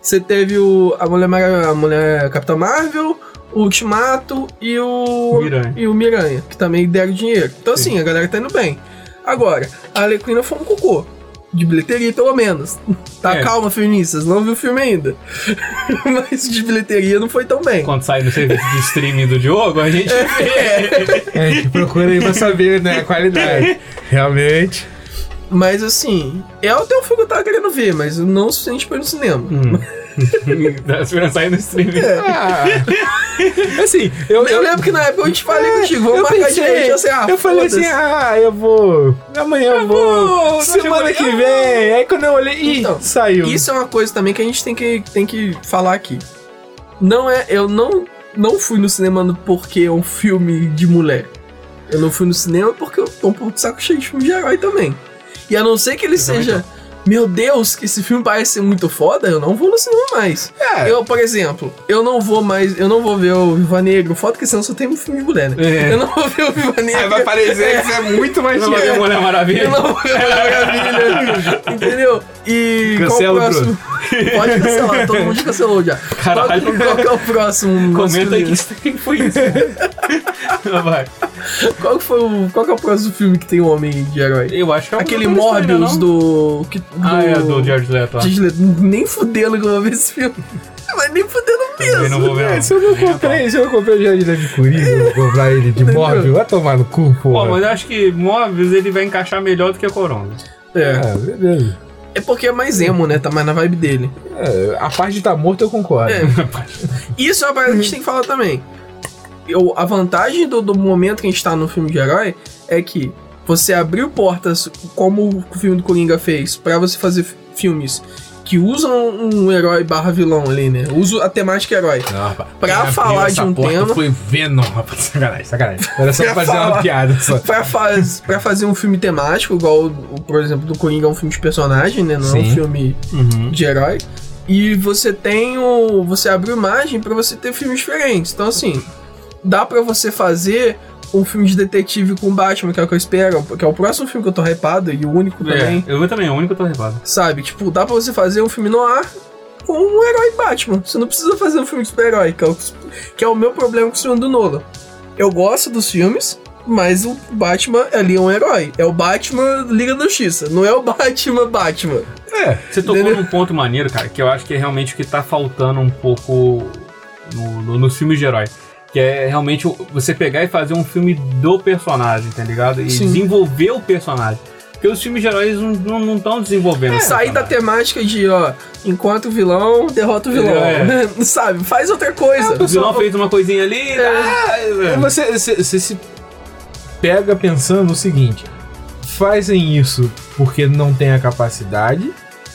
Você teve o, a, Mulher Mara- a Mulher Capitã Marvel, o Ultimato e o.
Miranha.
E o Miranha, que também deram dinheiro. Então,
Sim.
assim, a galera tá indo bem. Agora, a Arlequina foi um cocô. De bilheteria, pelo menos. Tá,
É.
calma, feministas, não viu o filme ainda. [laughs] Mas de bilheteria não foi tão bem.
Quando sair no serviço de streaming do Diogo, a gente
É.
vê. [laughs]
É, a gente procura aí pra saber, né, a qualidade. Realmente.
Mas assim, é o teu filme que eu tava querendo ver, mas não o suficiente pra ir no cinema.
Hum. [laughs] Tá esperando sair no streaming.
Ah, assim, eu,
Eu lembro que na época eu te falei
É,
contigo, vamos
eu
marcar
pensei,
de gente, assim, ah,
eu falei assim, ah, eu vou. Amanhã eu vou.
vou,
semana
eu
que
vou.
vem. Aí quando eu olhei, ih,
Então,
saiu.
Isso é uma coisa também que a gente tem que, tem que falar aqui. Não é. Eu não, não fui no cinema no- porque é um filme de mulher. Eu não fui no cinema porque eu tô um pouco de saco cheio de filme de herói também. E a não ser que ele
também
seja. Meu Deus, que esse filme parece ser muito foda, eu não vou no cinema mais.
É.
Eu, por exemplo, eu não vou mais. Eu não vou ver o Viva Negro, foda que senão só tem um filme de mulher, né?
É.
Eu não vou ver o Viva Negro.
Aí vai parecer que você é muito mais
Não vai ver Mulher Maravilha?
Eu não vou ver a Maravilha. Entendeu? E
Cancela,
qual o próximo? Pode cancelar, todo mundo cancelou já.
Caralho.
Que é o próximo?
Comenta aí quem foi isso. [laughs] vai.
Qual, foi o, qual que é o próximo filme que tem um homem de herói?
Eu acho que é o
Aquele Morbius do, que, do.
Ah, é, do Jared Leto.
Jared Leto. Nem fudendo que eu vou ver esse filme. Mas nem fudendo mesmo.
não vou ver,
É,
não.
se eu não comprei, se eu comprei o Jardim de Coringa, eu vou comprar ele de [laughs] móvel, vai tomar no cu,
Pô,
porra.
mas eu acho que Morbius ele vai encaixar melhor do que a Coronga.
É.
É, beleza.
É porque é mais emo, né? Tá mais na vibe dele.
É, a parte de estar morto eu concordo.
É. [laughs] Isso é uma parada que a gente tem que falar também. Eu, a vantagem do, do momento que a gente tá no filme de herói é que você abriu portas, como o filme do Coringa fez, pra você fazer filmes que usam um herói barra vilão ali, né? Uso a temática herói.
Não, rapaz.
Pra
abriu
falar de um tema-
Foi Venom, rapaz. Sacanagem, sacanagem. Era só [laughs]
Pra
fazer uma
falar-
piada só.
Pra, faz, pra fazer um filme temático, igual, o, por exemplo, do Coringa é um filme de personagem, né? Não é um
Sim.
filme
Uhum.
de herói. E você tem o. Você abre imagem pra você ter filmes diferentes. Então, assim, dá pra você fazer um filme de detetive com Batman, que é o que eu espero, que é o próximo filme que eu tô hypado e o único também.
É, eu também, é o único que eu tô repado.
Sabe? Tipo, dá pra você fazer um filme no ar com um herói Batman. Você não precisa fazer um filme de super-herói, que, é o- que é o meu problema com o filme do Nolan. Eu gosto dos filmes, mas o Batman ali é um herói. É o Batman Liga da Justiça, não é o Batman Batman.
É,
Você tocou
Entendeu?
num ponto maneiro, cara, que eu acho que é realmente o que tá faltando um pouco no, no, nos filmes de herói. Que é realmente você pegar e fazer um filme do personagem, tá ligado? E
Sim.
desenvolver o personagem. Porque os filmes de heróis não estão desenvolvendo. o
Sair da temática de, ó, enquanto o vilão, derrota o vilão.
É. [laughs]
Sabe? Faz outra coisa.
O vilão fez uma coisinha ali.
É.
é.
Você, você, você se pega pensando o seguinte: fazem isso porque não tem a capacidade,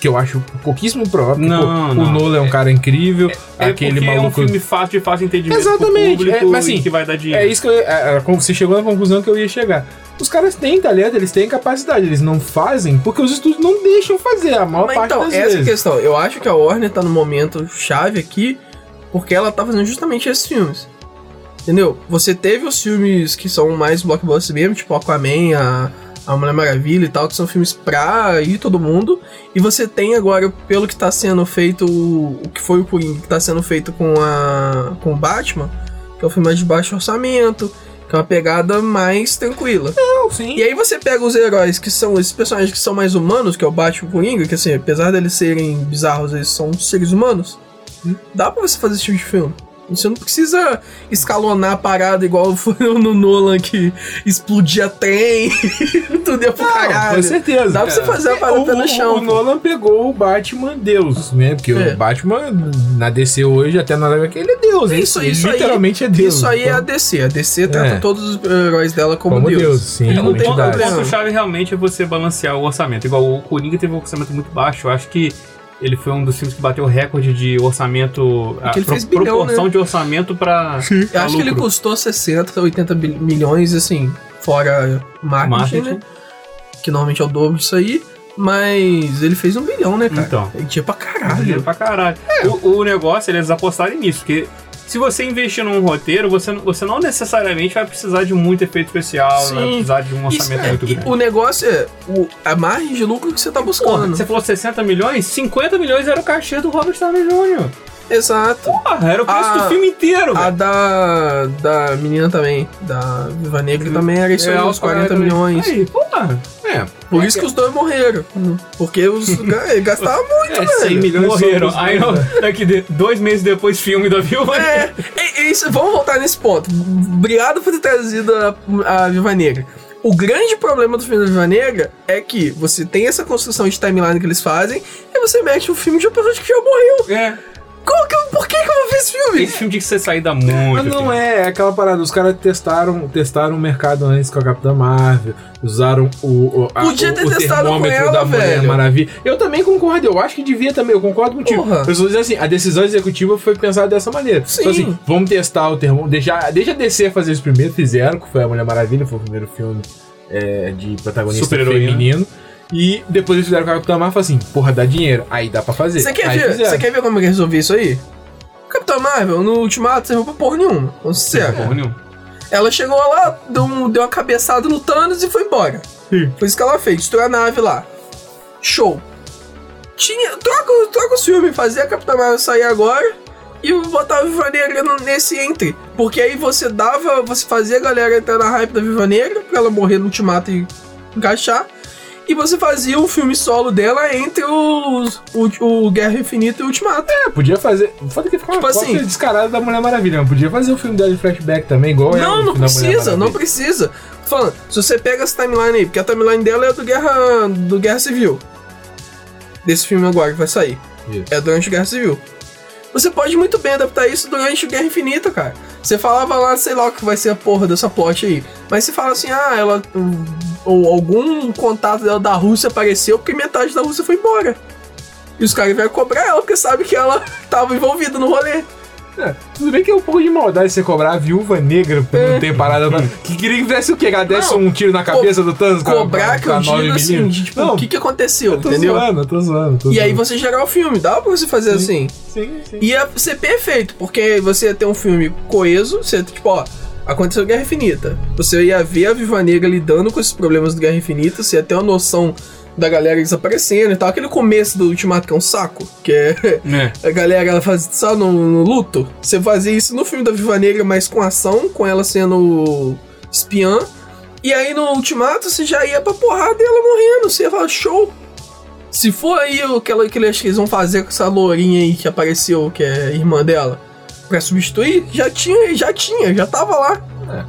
que eu acho pouquíssimo provável. porque,
Não,
pô,
não.
O Nolan é um cara incrível,
É
aquele
porque
maluco.
é um filme fácil de fácil entendimento
Exatamente,
pro público
é, mas assim,
que vai dar dinheiro.
É isso que eu, é, é, você chegou na conclusão que eu ia chegar. Os caras têm talento, eles têm capacidade, eles não fazem porque os estúdios não deixam fazer a maior
Mas
parte
então,
das
essa é a
vezes.
questão. Eu acho que a Warner tá no momento chave aqui, porque ela tá fazendo justamente esses filmes. Entendeu? Você teve os filmes que são mais blockbuster mesmo, tipo Aquaman, a, a Mulher Maravilha e tal, que são filmes pra ir todo mundo. E você tem agora, pelo que tá sendo feito, o que foi o Coringa, que tá sendo feito com a com o Batman, que é um filme mais de baixo orçamento, que é uma pegada mais tranquila.
Não, sim.
E aí você pega os heróis que são esses personagens que são mais humanos, que é o Batman e o Coringa, que assim, apesar deles serem bizarros, eles são seres humanos. Dá pra você fazer esse tipo de filme. Você não precisa escalonar a parada igual foi [laughs] no Nolan que explodia trem, [laughs] tudo ia pro
Não,
caralho.
com certeza.
Dá pra você fazer a parada
o,
pelo chão.
O Nolan pegou o Batman Deus, né? Porque
É.
o Batman na DC hoje, até na live, ele é Deus.
Isso,
ele
isso aí-
literalmente é Deus.
Isso aí é a
Então,
DC. A DC trata
É.
todos os heróis dela como,
como
Deus.
Deus. sim,
É,
como
o ponto-
entidade.
o ponto-chave realmente é você balancear o orçamento. Igual o Coringa teve um orçamento muito baixo. Eu acho que ele foi um dos filmes que bateu o recorde de orçamento.
É que
a
ele fez
pro-
bilhão,
proporção
né?
de orçamento pra.
Eu
pra
acho que ele
lucro.
custou 60, 80 bil- milhões, assim, fora marketing,
Marketing.
né? Que normalmente é o dobro disso aí. Mas ele fez um bilhão, né, cara?
Então.
Ele tinha pra
Dinheiro
caralho.
pra caralho. O, o negócio é eles apostarem nisso, porque se você investir num roteiro, você, não- você não necessariamente vai precisar de muito efeito especial, não vai
Sim.
precisar de um orçamento
é,
muito grande.
o negócio é o, a margem de lucro que você tá
Porra,
buscando.
você falou 60 milhões? 50 milhões era o cachê do Robert Downey Jr.
Exato.
Porra, era o preço
Ah,
do filme inteiro,
A
velho.
da, da menina também, da Viva Negra também era isso aí,
É,
uns 40
também.
milhões.
Aí, porra.
É,
Por isso que os dois morreram. Porque os [laughs] ga- gastavam muito,
é 100
velho.
milhões
Morreram. Aí, não, daqui de, dois meses depois, filme da Viúva
É, é, é isso, vamos voltar nesse ponto. Obrigado por ter trazido a, a Viva Negra. O grande problema do filme da Viva Negra é que você tem essa construção de timeline que eles fazem e você mete um filme de uma pessoa que já morreu.
É.
Qual que, eu- por que, que eu vou ver esse filme?
Esse filme tinha que ser saída muito.
Não
filho.
é, é aquela parada. Os caras testaram, testaram o mercado antes com a Capitã Marvel, usaram o, o, a-
Podia
o,
ter
o
testado com
termômetro
ela,
da Mulher
velho.
Maravilha. Eu também concordo, eu acho que devia também, eu concordo contigo.
Porra.
Eu só dizer assim, a decisão executiva foi pensada dessa maneira.
Sim.
Então, assim, vamos testar o termômetro, deixar, deixa a DC fazer isso primeiro, fizeram, que foi a Mulher Maravilha, foi o primeiro filme é, de protagonista feminino. E depois eles fizeram com a Capitã Marvel e falaram assim, porra, dá dinheiro. Aí dá pra fazer.
Você quer,
Aí
ver, você quer ver como é que resolvi isso aí? Capitão Marvel, no Ultimato, serviu pra porra nenhuma. Vamos ser sincero.
Porra nenhuma.
Ela chegou lá, deu, um- deu uma cabeçada no Thanos e foi embora.
Sim.
Foi isso que ela fez, destruiu a nave lá. Show. Tinha, troca, troca o filme, fazia a Capitã Marvel sair agora e botar a Viva Negra no- nesse entre. Porque aí você dava, você fazia a galera entrar na hype da Viva Negra pra ela morrer no Ultimato e encaixar. E você fazia um filme solo dela entre os, o, o Guerra Infinita e o Ultimato.
É, podia fazer. Foda que ficar uma
Tipo
cópia
assim-
descarada da Mulher Maravilha, mas podia fazer o filme dela de flashback também, igual é o
Não, não precisa, não precisa. Tô falando, se você pega essa timeline aí, porque a timeline dela é do Guerra, do Guerra Civil. Desse filme agora que vai sair.
Isso.
É durante a Guerra Civil. Você pode muito bem adaptar isso durante o Guerra Infinita, cara. Você falava lá, sei lá o que vai ser a porra dessa plot aí. Mas você fala assim, ah, ela. Ou algum contato dela da Rússia apareceu porque metade da Rússia foi embora. E os caras vieram cobrar ela porque sabe que ela [laughs] tava envolvida no rolê.
É, tudo bem que é um pouco de maldade você cobrar a viúva negra por não ter parada. na- [laughs] Que queria que fizesse o quê? Que ela desse
Não,
um tiro na cabeça do Thanos
Cobrar
com
que eu
9
digo assim, de, tipo,
Não,
o que que aconteceu,
eu tô
entendeu?
zoando, eu tô zoando. tô
E aí você gerar o filme, dá pra você fazer assim.
Sim, sim.
Ia ser perfeito, porque você ia ter um filme coeso, você, tipo, ó, aconteceu Guerra Infinita. Você ia ver a Viva Negra lidando com esses problemas do Guerra Infinita, você ia ter uma noção da galera desaparecendo e tal. Aquele começo do Ultimato que é um saco, que é
É. [laughs]
a galera ela faz só no, no luto. Você fazia isso no filme da Viva Negra, mas com ação, com ela sendo espiã. E aí no Ultimato você já ia pra porrada e ela morrendo. Você ia falar, show. Se for aí o que, eles vão fazer com essa lourinha aí que apareceu, que é irmã dela, pra substituir, já tinha, já tinha, já tava lá.
É.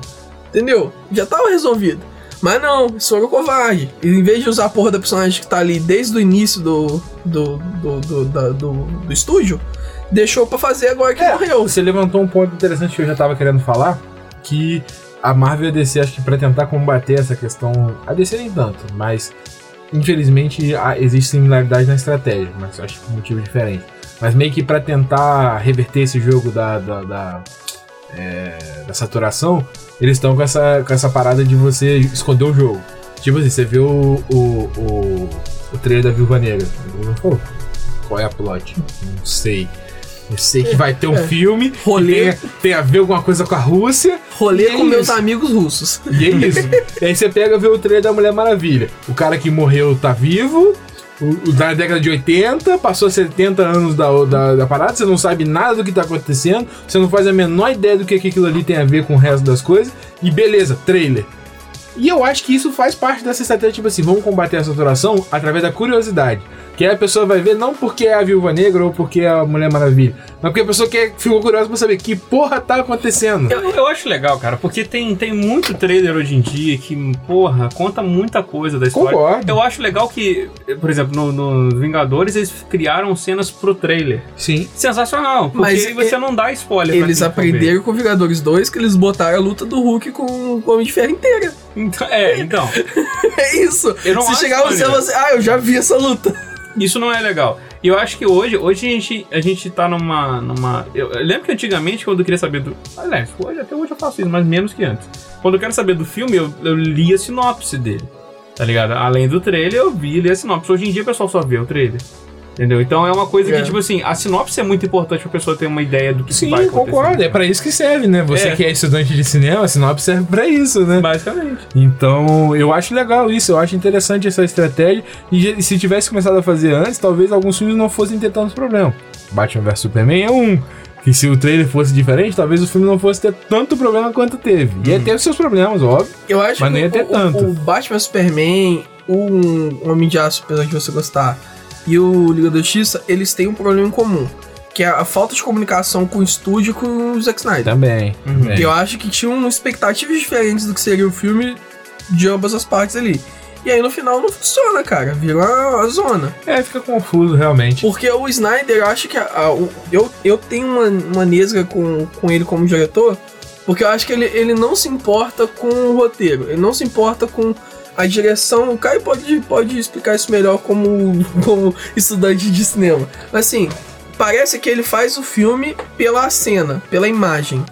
Entendeu? Já tava resolvido. Mas não, eles foram covarde. E em vez de usar a porra da personagem que tá ali desde o início do, do, do, do, da- do, do estúdio, deixou pra fazer agora que
É,
morreu.
Você levantou um ponto interessante que eu já tava querendo falar, que a Marvel e a DC, acho que pra tentar combater essa questão, a DC nem tanto, mas infelizmente existe similaridade na estratégia, mas acho que por motivo diferente. Mas meio que pra tentar reverter esse jogo da, da, da, é, da saturação, eles estão com essa, com essa parada de você esconder o jogo. Tipo assim, você vê o, o, o, o trailer da Viúva Negra. Pô, qual é a plot? Não sei. Eu sei que vai ter um filme que
Rolê.
tem, tem a ver alguma coisa com a Rússia.
Rolê
é
com meus
isso.
amigos russos.
E é isso. [laughs] e aí você pega e vê o trailer da Mulher Maravilha. O cara que morreu tá vivo. Da década de 80, passou 70 anos da, da, da parada, você não sabe nada do que tá acontecendo, você não faz a menor ideia do que, que aquilo ali tem a ver com o resto das coisas, e beleza, trailer. E eu acho que isso faz parte dessa estratégia, tipo assim, vamos combater a saturação através da curiosidade. Que aí a pessoa vai ver não porque é a Viúva Negra ou porque é a Mulher Maravilha, mas porque a pessoa quer, ficou curiosa pra saber que porra tá acontecendo.
Eu, eu acho legal, cara, porque tem, tem muito trailer hoje em dia que, porra, conta muita coisa da história.
Concordo.
Eu acho legal que, por exemplo, no, no Vingadores eles criaram cenas pro trailer.
Sim.
Sensacional, porque
Mas
aí você
e-
não dá spoiler.
Eles aprenderam com Vingadores 2 que eles botaram a luta do Hulk com, com o Homem de Ferro inteira.
Então, é, então, [laughs]
É isso.
Eu não
Se chegar você e assim, ah, eu já vi essa luta.
Isso não é legal. E eu acho que hoje, hoje a gente, a gente tá numa. numa eu, eu lembro que antigamente, quando eu queria saber do. Aliás, hoje, até hoje eu faço isso, mas menos que antes. Quando eu quero saber do filme, eu, eu li a sinopse dele. Tá ligado? Além do trailer, eu vi e li a sinopse. Hoje em dia o pessoal só vê o trailer. Entendeu? Então é uma coisa
É.
que, tipo assim, a sinopse é muito importante pra pessoa ter uma ideia do que
Sim,
vai acontecer.
concordo. É pra isso que serve, né? Você
É.
que é estudante de cinema, a sinopse serve pra isso, né?
Basicamente.
Então, eu acho legal isso, eu acho interessante essa estratégia. E se tivesse começado a fazer antes, talvez alguns filmes não fossem ter tantos problemas. Batman vs Superman é um. Que se o trailer fosse diferente, talvez o filme não fosse ter tanto problema quanto teve. Ia ter os seus problemas, óbvio.
Eu acho
Mas não
que
ia ter
o,
tanto.
o Batman Superman, o Homem de Aço, apesar de você gostar, e o Liga da Justiça, eles têm um problema em comum. Que é a falta de comunicação com o estúdio e com o Zack Snyder.
Também.
E eu acho que tinham expectativas diferentes do que seria o filme de ambas as partes ali. E aí no final não funciona, cara. Virou a, a zona.
É, fica confuso, realmente.
Porque o Snyder, eu acho que. a- a- o- eu, eu tenho uma, uma nesga com, com ele como diretor. Porque eu acho que ele, ele não se importa com o roteiro. Ele não se importa com a direção. O Caio pode, pode explicar isso melhor como, [laughs] como estudante de cinema. Mas assim, parece que ele faz o filme pela cena, pela imagem.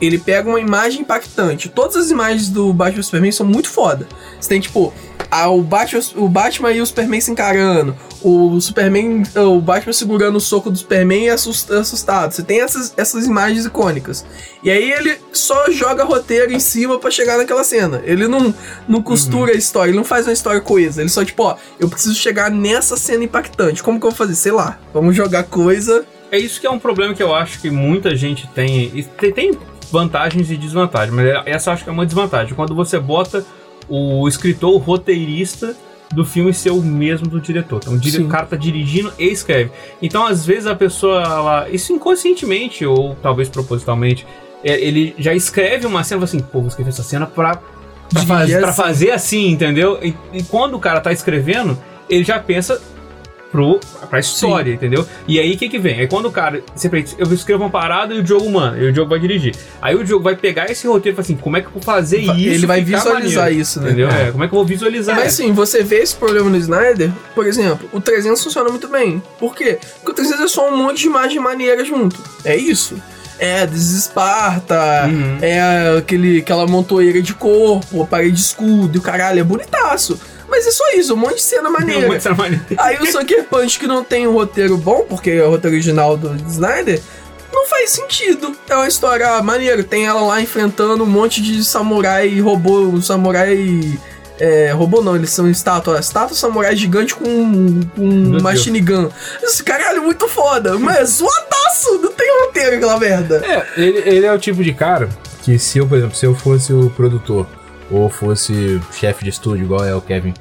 Ele pega uma imagem impactante. Todas as imagens do Batman e Superman são muito foda. Você tem, tipo, a- o, Batman, o Batman e o Superman se encarando. O Superman, o Batman segurando o soco do Superman e assus- assustado. Você tem essas, essas imagens icônicas. E aí ele só joga roteiro em cima pra chegar naquela cena. Ele não, não costura a história, ele não faz uma história coesa. Ele só, tipo, ó, eu preciso chegar nessa cena impactante. Como que eu vou fazer? Sei lá. Vamos jogar coisa.
É isso que é um problema que eu acho que muita gente tem. E te- tem vantagens e desvantagens, mas essa eu acho que é uma desvantagem. Quando você bota o escritor, o roteirista do filme ser o mesmo do diretor. Então o, dire- o cara tá dirigindo e escreve. Então, às vezes, a pessoa, ela, isso inconscientemente, ou talvez propositalmente, é, ele já escreve uma cena e fala assim, pô, vou escrever essa cena pra, pra, faz- pra
assim.
fazer assim, entendeu? E, e quando o cara tá escrevendo, ele já pensa pro, pra história, entendeu? E aí o que que vem? Aí quando o cara, sempre eu escrevo uma parada e o Diogo manda, e o Diogo vai dirigir. Aí o Diogo vai pegar esse roteiro e falar assim, como é que eu vou fazer isso?
Ele vai visualizar
maneiro?
isso, né?
Entendeu?
É.
É, como é que eu vou visualizar?
Mas assim, você vê esse problema no Snyder, por exemplo, o 300 funciona muito bem. Por quê? Porque o 300 é só um monte de imagem maneira junto. É isso. É desesparta,
Uhum.
é aquele, aquela montoeira de corpo, a parede de escudo e o caralho, é bonitaço. Mas é só isso, um monte de cena [laughs] maneira.
Maneiro.
Aí o Sucker Punch, que não tem um roteiro bom, porque é o roteiro original do Snyder, não faz sentido. É uma história maneira. Tem ela lá enfrentando um monte de samurai robô, um samurai. É, robô não, eles são estátua. Estátua samurai gigante com, com
Meu
machine gun. Esse caralho é muito foda, mas é zoadaço! Não tem roteiro aquela merda.
É, ele, ele é o tipo de cara que se eu, por exemplo, se eu fosse o produtor ou fosse chefe de estúdio, igual é o Kevin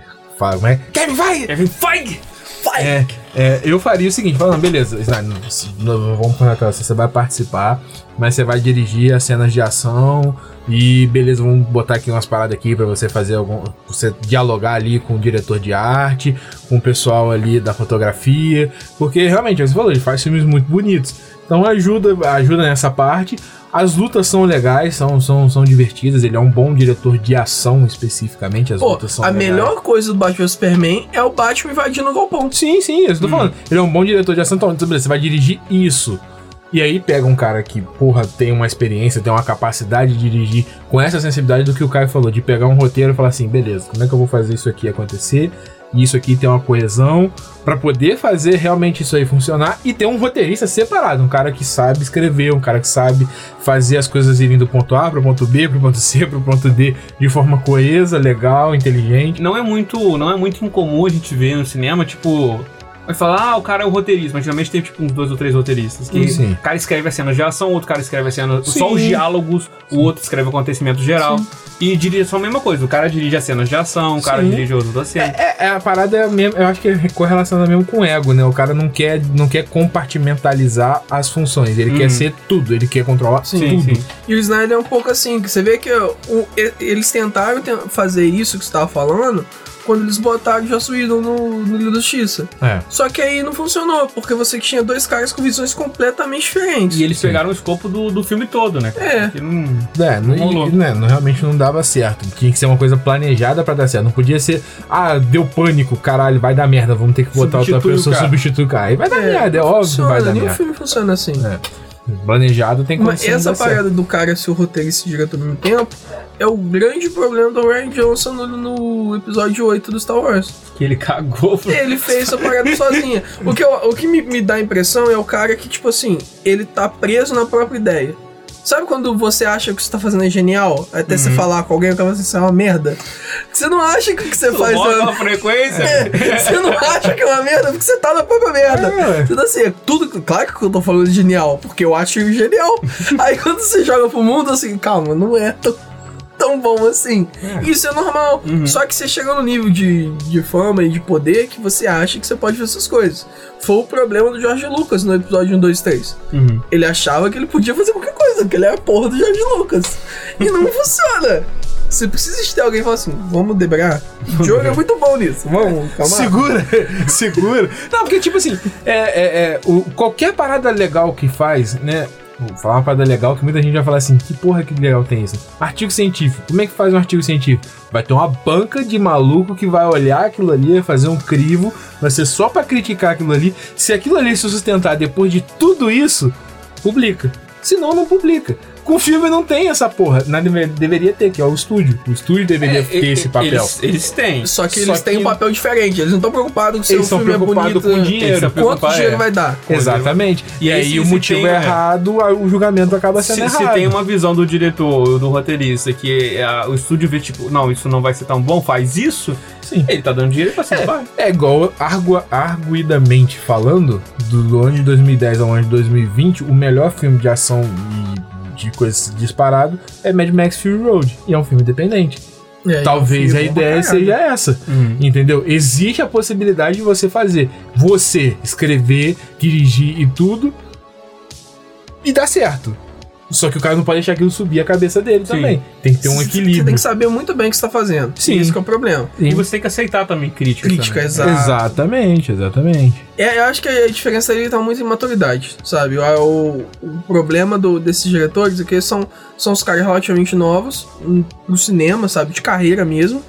como é? Kevin, vai!
Kevin Feige!
Vai!
É, é, eu faria o seguinte, falando, beleza, vamos aquela, você vai participar, mas você vai dirigir as cenas de ação e beleza, vamos botar aqui umas paradas aqui pra você fazer algum, você dialogar ali com o diretor de arte, com o pessoal ali da fotografia, porque realmente, você falou, ele faz filmes muito bonitos. Então ajuda, ajuda nessa parte. As lutas são legais, são, são, são divertidas. Ele é um bom diretor de ação, especificamente. As
Pô,
lutas são
a
legais.
melhor coisa do Batman Superman é o Batman invadindo o galpão.
Sim, sim, eu tô falando. Ele é um bom diretor de ação, então beleza, você vai dirigir isso. E aí pega um cara que, porra, tem uma experiência, tem uma capacidade de dirigir com essa sensibilidade do que o Caio falou, de pegar um roteiro e falar assim, beleza, como é que eu vou fazer isso aqui acontecer? Isso aqui tem uma coesão pra poder fazer realmente isso aí funcionar e ter um roteirista separado, um cara que sabe escrever, um cara que sabe fazer as coisas irem do ponto A pro ponto B, pro ponto C, [laughs] pro ponto D de forma coesa, legal, inteligente.
Não é muito, não é muito incomum a gente ver no cinema, tipo, vai falar, ah, o cara é o roteirista, mas geralmente tem tipo uns dois ou três roteiristas. Que
Sim.
o cara escreve as cenas de ação, o outro cara escreve as cenas, só
Sim.
os diálogos, o outro escreve o acontecimento geral. E direção a mesma coisa, o cara dirige as cenas de ação, o cara
Sim.
dirige outras cenas.
É, é, a parada é mesmo, eu acho que é correlacionada mesmo com o ego, né? O cara não quer, não quer compartimentalizar as funções, ele quer
Uhum.
ser tudo, ele quer controlar
Sim,
tudo.
sim.
E o Snyder é um pouco assim, que você vê que o- eles tentaram te- fazer isso que você tava falando quando eles botaram o Joss Whedon no, no Liga da Justiça.
É.
Só que aí não funcionou, porque você tinha dois caras com visões completamente diferentes.
E eles pegaram o escopo do, do filme todo, né?
É.
Que não...
É, não,
Rolou.
e- né, não- realmente não dava certo. Tinha que ser uma coisa planejada pra dar certo. Não podia ser, ah, deu pânico, caralho, vai dar merda, vamos ter que botar outra
Substitui o
pessoa substituir o cara. Aí vai dar merda, é
não
óbvio que
funciona,
vai dar
nenhum
merda.
filme funciona assim.
É. Planejado tem
Mas
condição de
essa
dar certo.
parada do cara ser o roteirista e diretor ao mesmo tempo é o grande problema do Ryan Johnson no, no episódio 8 do Star Wars.
Que ele cagou.
Ele fez essa parada [laughs] sozinha. O que, eu- o que me, me dá a impressão é o cara que, tipo assim, ele tá preso na própria ideia. Sabe quando você acha que o que você tá fazendo é genial? Até
Uhum.
você falar com alguém, o cara vai assim, isso é uma merda. Você não acha que o que você faz é
uma
uma...
frequência. [laughs]
É, você não acha que é uma merda porque você tá na própria merda.
É.
Então, assim, é tudo. Claro que eu tô falando de genial, porque eu acho genial. [laughs] Aí quando você joga pro mundo, assim, calma, não é tão, tão bom assim. Isso é normal. Só que você chega no nível de, de fama e de poder que você acha que você pode fazer essas coisas. Foi o problema do George Lucas no episódio 1, 2, 3.
Uhum.
Ele achava que ele podia fazer qualquer coisa, porque ele é a porra do George Lucas. E não [laughs] funciona. Você precisa de ter alguém que fala assim, vamos debrar? O jogo é muito bom nisso, vamos, [laughs] calma.
Segura, segura. Não, porque, tipo assim, é, é, é, o, qualquer parada legal que faz, né? Falar uma parada legal que muita gente vai falar assim: que porra que legal tem isso? Artigo científico. Como é que faz um artigo científico? Vai ter uma banca de maluco que vai olhar aquilo ali, vai fazer um crivo, vai ser só pra criticar aquilo ali. Se aquilo ali se sustentar depois de tudo isso, publica. Senão, não publica. Com filme não tem essa porra. Na, deve- deveria ter, que é o estúdio. O estúdio deveria ter esse papel.
Eles, eles têm.
Só que
Só
eles têm
que-
um papel diferente, eles não estão preocupados com se
Eles
o
estão
filme é
preocupados
bonito.
com dinheiro.
Quanto dinheiro
é.
vai dar?
Exatamente. E aí
se-
o
se
motivo
tem,
é
é.
errado, aí o julgamento acaba sendo
Se, se
errado.
tem uma visão do diretor, do roteirista, que é, o estúdio vê, tipo, não, isso não vai ser tão bom, faz isso,
Sim.
ele tá dando dinheiro pra cima, vai.
É igual, argua, arguidamente falando, do, do ano de 2010 ao ano de 2020, o melhor filme de ação e de coisas disparado é Mad Max Fury Road. E é um filme independente.
É,
Talvez
é um
a ideia seja essa. Entendeu? Existe a possibilidade de você fazer. Você escrever, dirigir e tudo. E dar certo. Só que o cara não pode deixar aquilo subir a cabeça dele
Sim.
também. Tem que ter um
Você
equilíbrio.
tem que saber muito bem o que você tá fazendo.
Sim.
Isso que é o problema.
Sim.
E você tem que aceitar também críticas.
Crítica,
também.
exato.
Exatamente, exatamente.
É, eu acho que a diferença ali tá muito em maturidade, sabe? O, o, o problema do, desses diretores é que eles são, são os caras relativamente novos hum, no cinema, sabe? De carreira mesmo.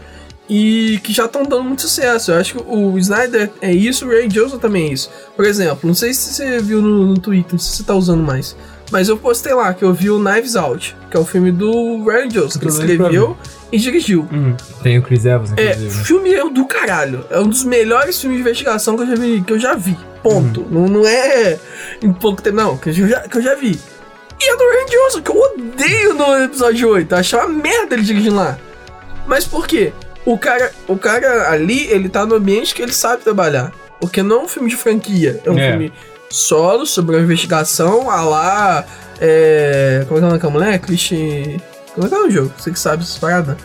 E que já estão dando muito sucesso. Eu acho que o Snyder é isso, o Ray Johnson também é isso. Por exemplo, não sei se você viu no, no Twitter, não sei se você tá usando mais. Mas eu postei lá que eu vi o Knives Out, que é o filme do Ray Johnson, que escreveu e dirigiu.
Uhum.
Tem o Chris Evans,
É,
inclusive. né?
filme é do caralho. É um dos melhores filmes de investigação que eu já vi. Que eu já vi. Ponto. Não, não é em pouco tempo, não. Que eu já, que eu já vi. E é do Ryan Johnson, que eu odeio no episódio 8. Eu achei uma merda ele dirigindo lá. Mas por quê? O cara, o cara ali, ele tá no ambiente que ele sabe trabalhar. Porque não é um filme de franquia. É um
É.
filme solo, sobre uma investigação, a lá. É, como é que é o nome daquela mulher? Christie. Como é que é o jogo? Você que sabe essas paradas?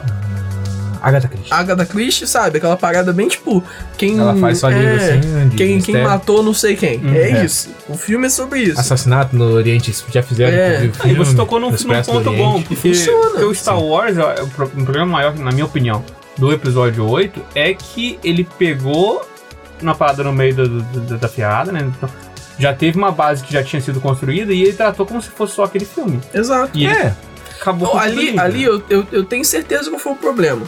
Agatha Christie.
Agatha Christie, sabe? Aquela parada bem tipo. Quem,
Ela faz só livro
é,
assim, né, de
Quem, quem matou não sei quem.
Hum,
é,
é.
isso. O filme é sobre isso.
Assassinato no Oriente, isso já fizeram.
É.
inclusive,
Aí você
filme,
tocou num, num
do
ponto bom, porque,
Funciona.
porque o Star Wars, ó, o pro- o problema maior, na minha opinião, do episódio 8 é que ele pegou uma parada no meio da, da, da ferrada, né? Então, já teve uma base que já tinha sido construída e ele tratou como se fosse só aquele filme.
Exato.
E
É,
acabou tudo
ali,
ali,
ali eu, eu, eu tenho certeza qual foi o problema.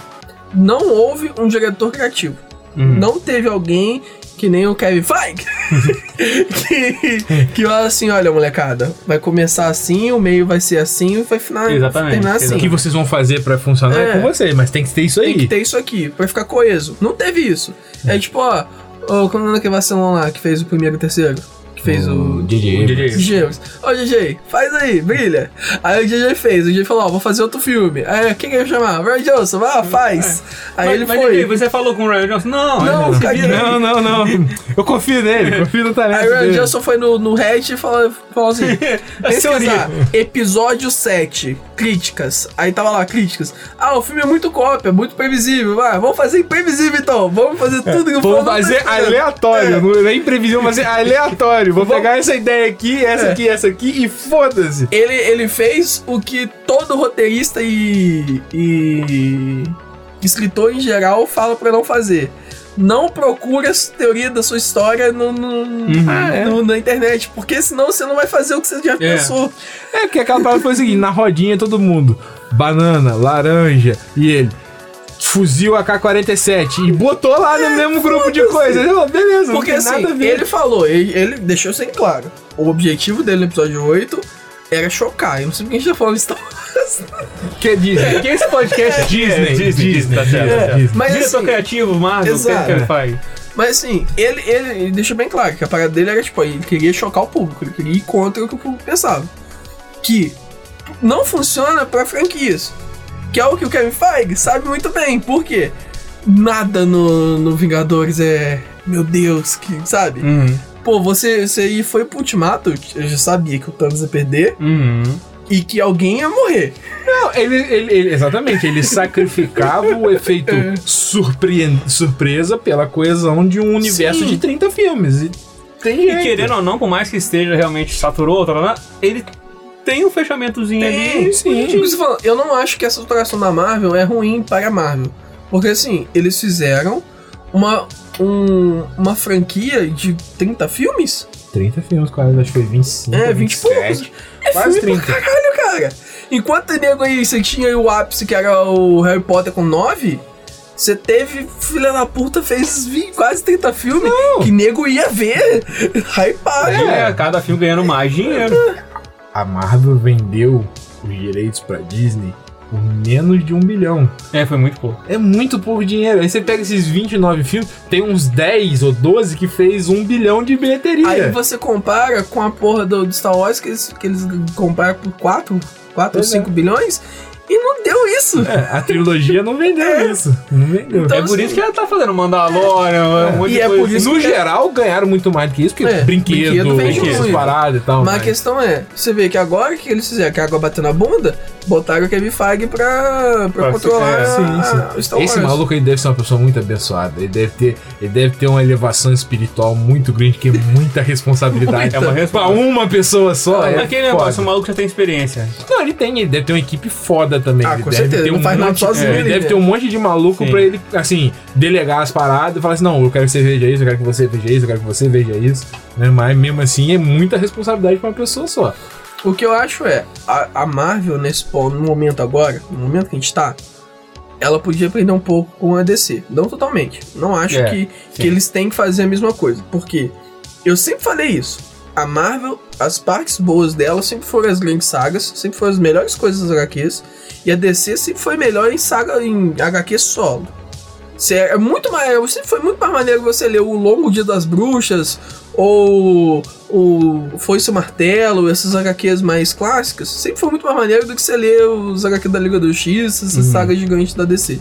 Não houve um diretor criativo.
Uhum.
Não teve alguém que nem o Kevin Feige [laughs] que, que fala assim, olha, molecada, vai começar assim, o meio vai ser assim e vai final,
Exatamente,
terminar assim.
O que vocês vão fazer pra funcionar é,
É.
com vocês, mas tem que ter isso aí.
Tem que ter isso aqui, pra ficar coeso. Não teve isso. É tipo, ó, ó quando é naquele vacilão lá que fez o primeiro e o terceiro? Que fez o.
DJ.
DJ.
DJ. Ô, DJ, faz aí, brilha. Aí o DJ fez, o DJ falou, ó, vou fazer outro filme. Aí, quem que ia chamar? Ryan Johnson, ah, faz. Aí
Mas-
ele
mas,
foi.
DJ, você falou com o Ryan Johnson? Não,
Não.
Não, não, não. Eu confio nele, [laughs] confio no talento
Aí o Ryan
dele.
Johnson foi no, no Reddit e falou, falou assim: [laughs] pesquisar, episódio 7, críticas. Aí tava lá, críticas. Ah, o filme é muito cópia, muito previsível. Ah, vamos fazer imprevisível então. Vamos fazer tudo que o
Vou
povo não tá
fazer aleatório,
É.
não é imprevisível, mas é [laughs] aleatório. Vou
Vamos-
pegar essa ideia aqui, essa
É.
aqui, essa aqui e foda-se.
Ele, ele fez o que todo roteirista e, e escritor em geral fala pra não fazer. Não procure a teoria da sua história no, no- no- na internet, porque senão você não vai fazer o que você já pensou.
É, porque aquela parada foi o seguinte: na rodinha todo mundo, banana, laranja e ele. Fuzil AK-47 e botou lá no mesmo grupo de coisas. Eu, Beleza,
Porque
não
assim,
tem nada a ver.
ele falou, ele, ele deixou isso bem claro. O objetivo dele no episódio 8 era chocar. Eu não sei porque a gente tá falando Star Wars.
Que é Disney? Que é esse podcast? Disney.
É, Disney, Disney, tá certo, tá certo.
Disney.
Mas
Diretor
assim,
criativo, Marvel, o que
Exato.
que ele faz?
Mas assim, ele, ele, ele deixou bem claro que a parada dele era tipo, ele queria chocar o público, ele queria ir contra o que o público pensava. Que não funciona pra franquias. Que é o que o Kevin Feige sabe muito bem. Por quê? Nada no, no Vingadores é. Meu Deus, que. Sabe?
Uhum.
Pô, você, você aí foi pro Ultimato, eu já sabia que o Thanos ia perder
Uhum.
e que alguém ia morrer.
Não, ele, ele- ele- exatamente, ele sacrificava o efeito [laughs] surpreen- surpresa pela coesão de um universo
Sim.
de 30 filmes. E tem
E querendo ou não, por mais que esteja realmente saturou, tá, tá, tá, ele tem um fechamentozinho ali.
sim.
Você fala, eu não acho que essa saturação da Marvel é ruim para a Marvel. Porque assim, eles fizeram uma, um- uma franquia de 30 filmes?
30 filmes, quase, acho que foi 25.
É, 20 e poucos.
27.
É
Quase
filme
30.
pra caralho, cara. Enquanto nego aí, você tinha aí o ápice que era o Harry Potter com 9, você teve, filha da puta, fez 20, quase 30 filmes que nego ia ver. [laughs] Hypado.
É, cada filme ganhando mais dinheiro.
A Marvel vendeu os direitos pra Disney por menos de um bilhão.
É, foi muito pouco.
É muito pouco dinheiro. Aí você pega esses 29 filmes, tem uns 10 ou 12 que fez um bilhão de bilheteria.
Aí você compara com a porra do, do Star Wars que eles, que eles compraram por 4, 4 ou
Pois é.
5 bilhões e não deu isso.
É, a trilogia não vendeu isso. Não vendeu.
Então,
é por
assim,
isso que ela tá fazendo Mandalorian, um monte
E
de
é
coisa
por isso
no
que-
geral, ganharam muito mais do que isso, porque
É,
brinquedo,
brinquedo
e tal.
Mas a questão é, você vê que agora que eles fizeram, que a água bateu na bunda, botaram o Kevin Feige pra, pra
Pra-
controlar
é,
a-
sim, sim.
Star Wars.
Esse maluco aí deve ser uma pessoa muito abençoada. Ele deve ter, ele deve ter uma elevação espiritual muito grande, que é muita responsabilidade.
É uma
Pra
responsabilidade.
uma pessoa só. é
Aquele negócio, o maluco já tem experiência.
Não, ele tem, ele deve ter uma equipe foda também.
Ah,
ele
com
deve
certeza,
ter
ele não
um
faz nada
monte,
sozinho
é, Ele deve
né?
ter um monte de maluco
Sim.
pra ele, assim, delegar as paradas e falar assim: não, eu quero que você veja isso, eu quero que você veja isso, eu quero que você veja isso. Né? Mas mesmo assim, é muita responsabilidade pra uma pessoa só.
O que eu acho é, a, a Marvel, nesse ponto, no momento agora, no momento que a gente tá, ela podia aprender um pouco com a DC. Não totalmente. Não acho
É,
que, que eles têm que fazer a mesma coisa. Porque eu sempre falei isso. A Marvel, as partes boas dela sempre foram as grandes sagas, sempre foram as melhores coisas das HQs. E a DC sempre foi melhor em saga em HQ solo. É muito mais, sempre foi muito mais maneiro você ler o Longo Dia das Bruxas ou o Foice e o Martelo, essas HQs mais clássicas, sempre foi muito mais maneiro do que você ler os HQ da Liga do X, essas sagas gigantes da DC.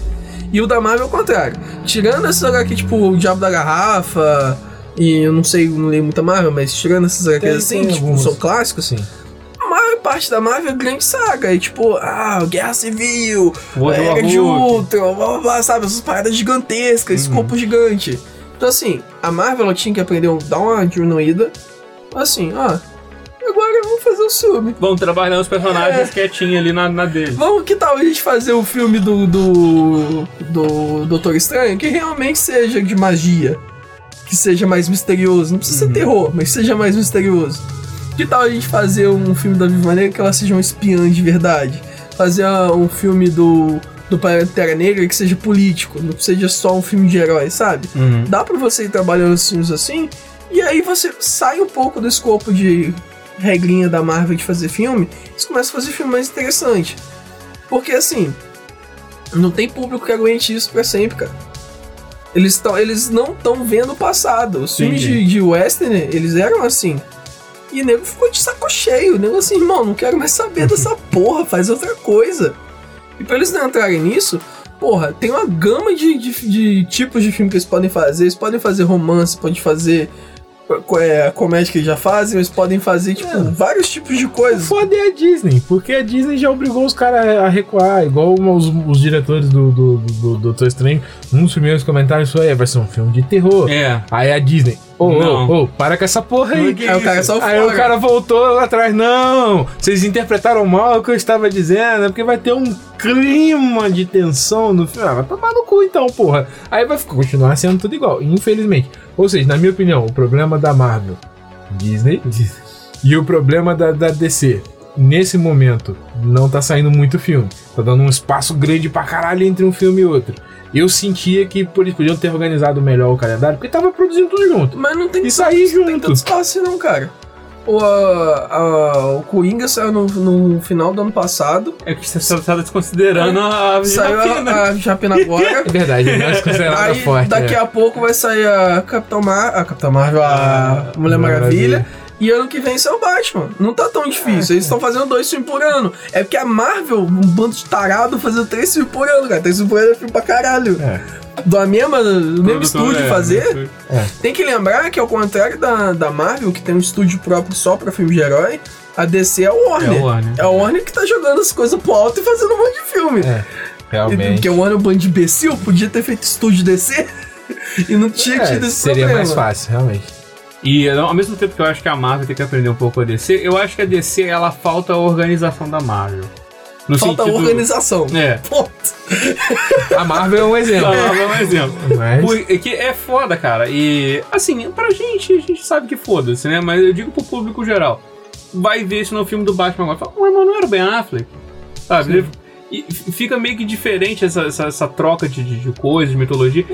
E o da Marvel é o contrário. Tirando esses HQ tipo o Diabo da Garrafa, e eu não sei, não leio muita Marvel, mas tirando esses HQs assim, tipo,
algumas.
são clássicos,
Sim.
Parte da Marvel é grande saga. É tipo, ah, Guerra Civil,
World
Era
War
de. Ultron, blá, blá, blá, sabe? Essas paradas gigantescas, esse corpo gigante. Então, assim, a Marvel ela tinha que aprender a dar uma diminuída. Assim, ó, agora vamos fazer o filme.
Vamos trabalhando os personagens
É.
quietinhos ali na, na dele.
Vamos, que tal a gente fazer o filme do, do, do Doutor Estranho que realmente seja de magia? Que seja mais misterioso. Não precisa ser terror, mas seja mais misterioso. Que tal a gente fazer um filme da Viva Negra que ela seja uma espiã de verdade? Fazer ah, um filme do, do Pantera Negra que seja político, não seja só um filme de herói, sabe?
Uhum.
Dá pra você ir trabalhando os filmes assim E aí você sai um pouco do escopo de regrinha da Marvel de fazer filme, e você começa a fazer filme mais interessante. Porque assim, não tem público que aguente isso pra sempre, cara. Eles, tão, eles não estão vendo o passado. Os filmes de, de western, eles eram assim. E o nego ficou de saco cheio. O nego assim, irmão, não quero mais saber dessa [laughs] porra, faz outra coisa. E pra eles não entrarem nisso, porra, tem uma gama de, de, de tipos de filme que eles podem fazer. Eles podem fazer romance, podem fazer é, a comédia que eles já fazem, eles podem fazer, tipo,
É.
vários tipos de
O
coisas.
foda é a Disney, porque a Disney já obrigou os caras a recuar, igual os, os diretores do, do, do, do Doutor Estranho. Um dos primeiros comentários foi: "É, vai ser um filme de terror.
É.
Aí a Disney, ô,
Não.
ô, ô, para com essa porra aí.
Que
Aí o cara só
Aí o cara voltou lá atrás, não, vocês interpretaram mal o que eu estava dizendo, é porque vai ter um clima de tensão no filme. Ah, vai tomar no cu então, porra. Aí vai ficar- continuar sendo tudo igual, infelizmente. Ou seja, na minha opinião, o problema da Marvel, Disney, [laughs] e o problema da, da DC, nesse momento, não tá saindo muito filme. Tá dando um espaço grande pra caralho entre um filme e outro. Eu sentia que pô, eles podiam ter organizado melhor o calendário, porque tava produzindo tudo junto.
Mas não tem
E sair
não tem
junto.
tanto espaço não, cara. O, a- a- o Coringa saiu no, no final do ano passado.
É que você tá desconsiderando a ave de
Saiu
rapina.
a, a Japina agora. [laughs]
É verdade, não é considerada
Aí
forte.
daqui
é.
a pouco vai sair a Capitão Mar a Capitão Marvel, a Mulher Maravilha. E ano que vem sai o Batman. Não tá tão difícil. Eles estão fazendo dois filmes por ano. É porque a Marvel, um bando de tarado, fazendo três filmes por ano, cara. Três filmes por ano é filme pra caralho.
É.
Do mesma, do mesmo estúdio
é,
fazer.
É.
Tem que lembrar que, ao contrário da, da Marvel, que tem um estúdio próprio só pra filme de herói, a DC é o Warner.
É o Warner.
É o Warner que tá jogando as coisas pro alto e fazendo um monte de filme.
É, realmente.
Porque o Warner é um bando de imbecil, podia ter feito estúdio DC [laughs] e não tinha
É,
tido esse
seria
problema.
mais fácil, realmente.
E ao mesmo tempo que eu acho que a Marvel tem que aprender um pouco a DC, eu acho que a DC ela falta a organização da Marvel. No
Falta
sentido...
organização.
É.
Ponto.
A Marvel é um exemplo. [laughs]
A Marvel é um exemplo.
Mas,
Porque é foda, cara. E, assim, pra gente, a gente sabe que foda-se, né? Mas eu digo pro público geral. Vai ver isso no filme do Batman agora. Fala, mas não era o Ben Affleck? Sabe? E fica meio que diferente essa, essa, essa troca de, de, de coisas, de mitologia.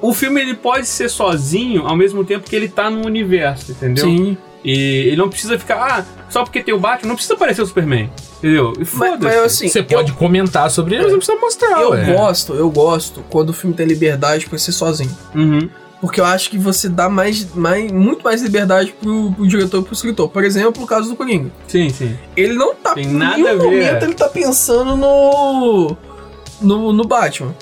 O filme ele pode ser sozinho ao mesmo tempo que ele tá no universo, entendeu?
Sim.
E ele não precisa ficar, ah, só porque tem o Batman, não precisa aparecer o Superman. Entendeu? E foda-se.
assim,
você
eu-
pode comentar sobre ele, mas não precisa mostrar.
eu,
ué.
gosto, eu gosto quando o filme tem liberdade pra ser sozinho.
Uhum.
Porque eu acho que você dá mais, mais, muito mais liberdade pro, pro diretor e pro escritor. Por exemplo, o caso do Coringa.
Sim, sim.
Ele não tá.
Tem
em
nada
nenhum
a ver,
momento ele tá pensando no. no, no Batman.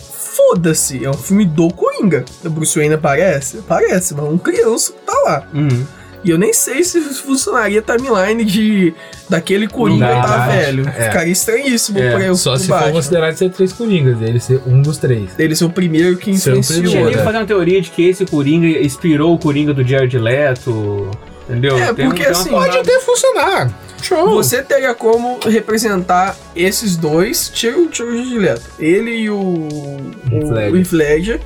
Foda-se, é um filme do Coringa. O Bruce Wayne aparece? Aparece, mas um criança que tá lá.
Uhum.
E eu nem sei se funcionaria a timeline de daquele Coringa tá velho.
É.
Ficaria estranhíssimo
É,
pra eu
Só se for considerado ser três coringas, ele ser um dos três.
Ele ser o primeiro que influenciou.
Nem
né?
que fazer uma teoria de que esse Coringa inspirou o Coringa do Jared Leto. Entendeu?
É, porque
uma
assim,
Pode até funcionar. Show.
Você teria como representar esses dois, tira o tira o direto. Ele e o, o,
Heath Ledger.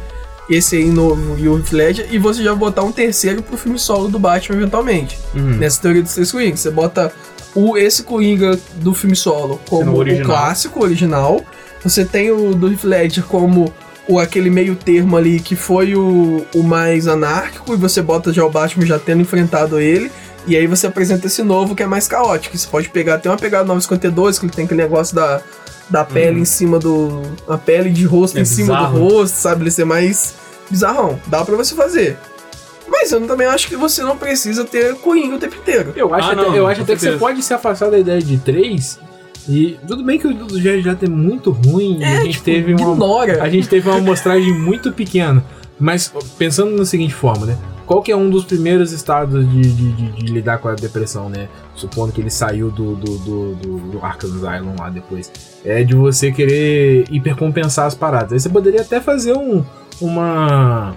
esse aí novo e o Heath Ledger, e você já botar um terceiro pro filme solo do Batman eventualmente.
Uhum.
Nessa teoria dos três Coringas. Você bota o, esse Coringa do filme solo como
o
o
original.
clássico, original. Você tem o do Heath Ledger como o, aquele meio termo ali que foi o, o mais anárquico, e você bota já o Batman já tendo enfrentado ele. E aí você apresenta esse novo que é mais caótico. Você pode pegar até uma pegada 952, que ele tem aquele negócio da, da pele em cima do. A pele de rosto
É
em cima
bizarro.
do rosto, sabe? Ele ser mais bizarrão. Dá pra você fazer. Mas eu também acho que você não precisa ter Coringa o tempo inteiro.
Eu acho
Ah,
até,
não,
eu acho até que você pode se afastar da ideia de três. E tudo bem que o do Jared Leto é muito ruim e a gente
tipo,
teve uma
ignora.
a gente teve uma amostragem muito pequena. Mas pensando na seguinte forma, né? Qual que é um dos primeiros estados de, de, de- de lidar com a depressão, né? Supondo que ele saiu do, do, do, do, Arkham lá depois. É de você querer hipercompensar as paradas. Aí você poderia até fazer um, uma,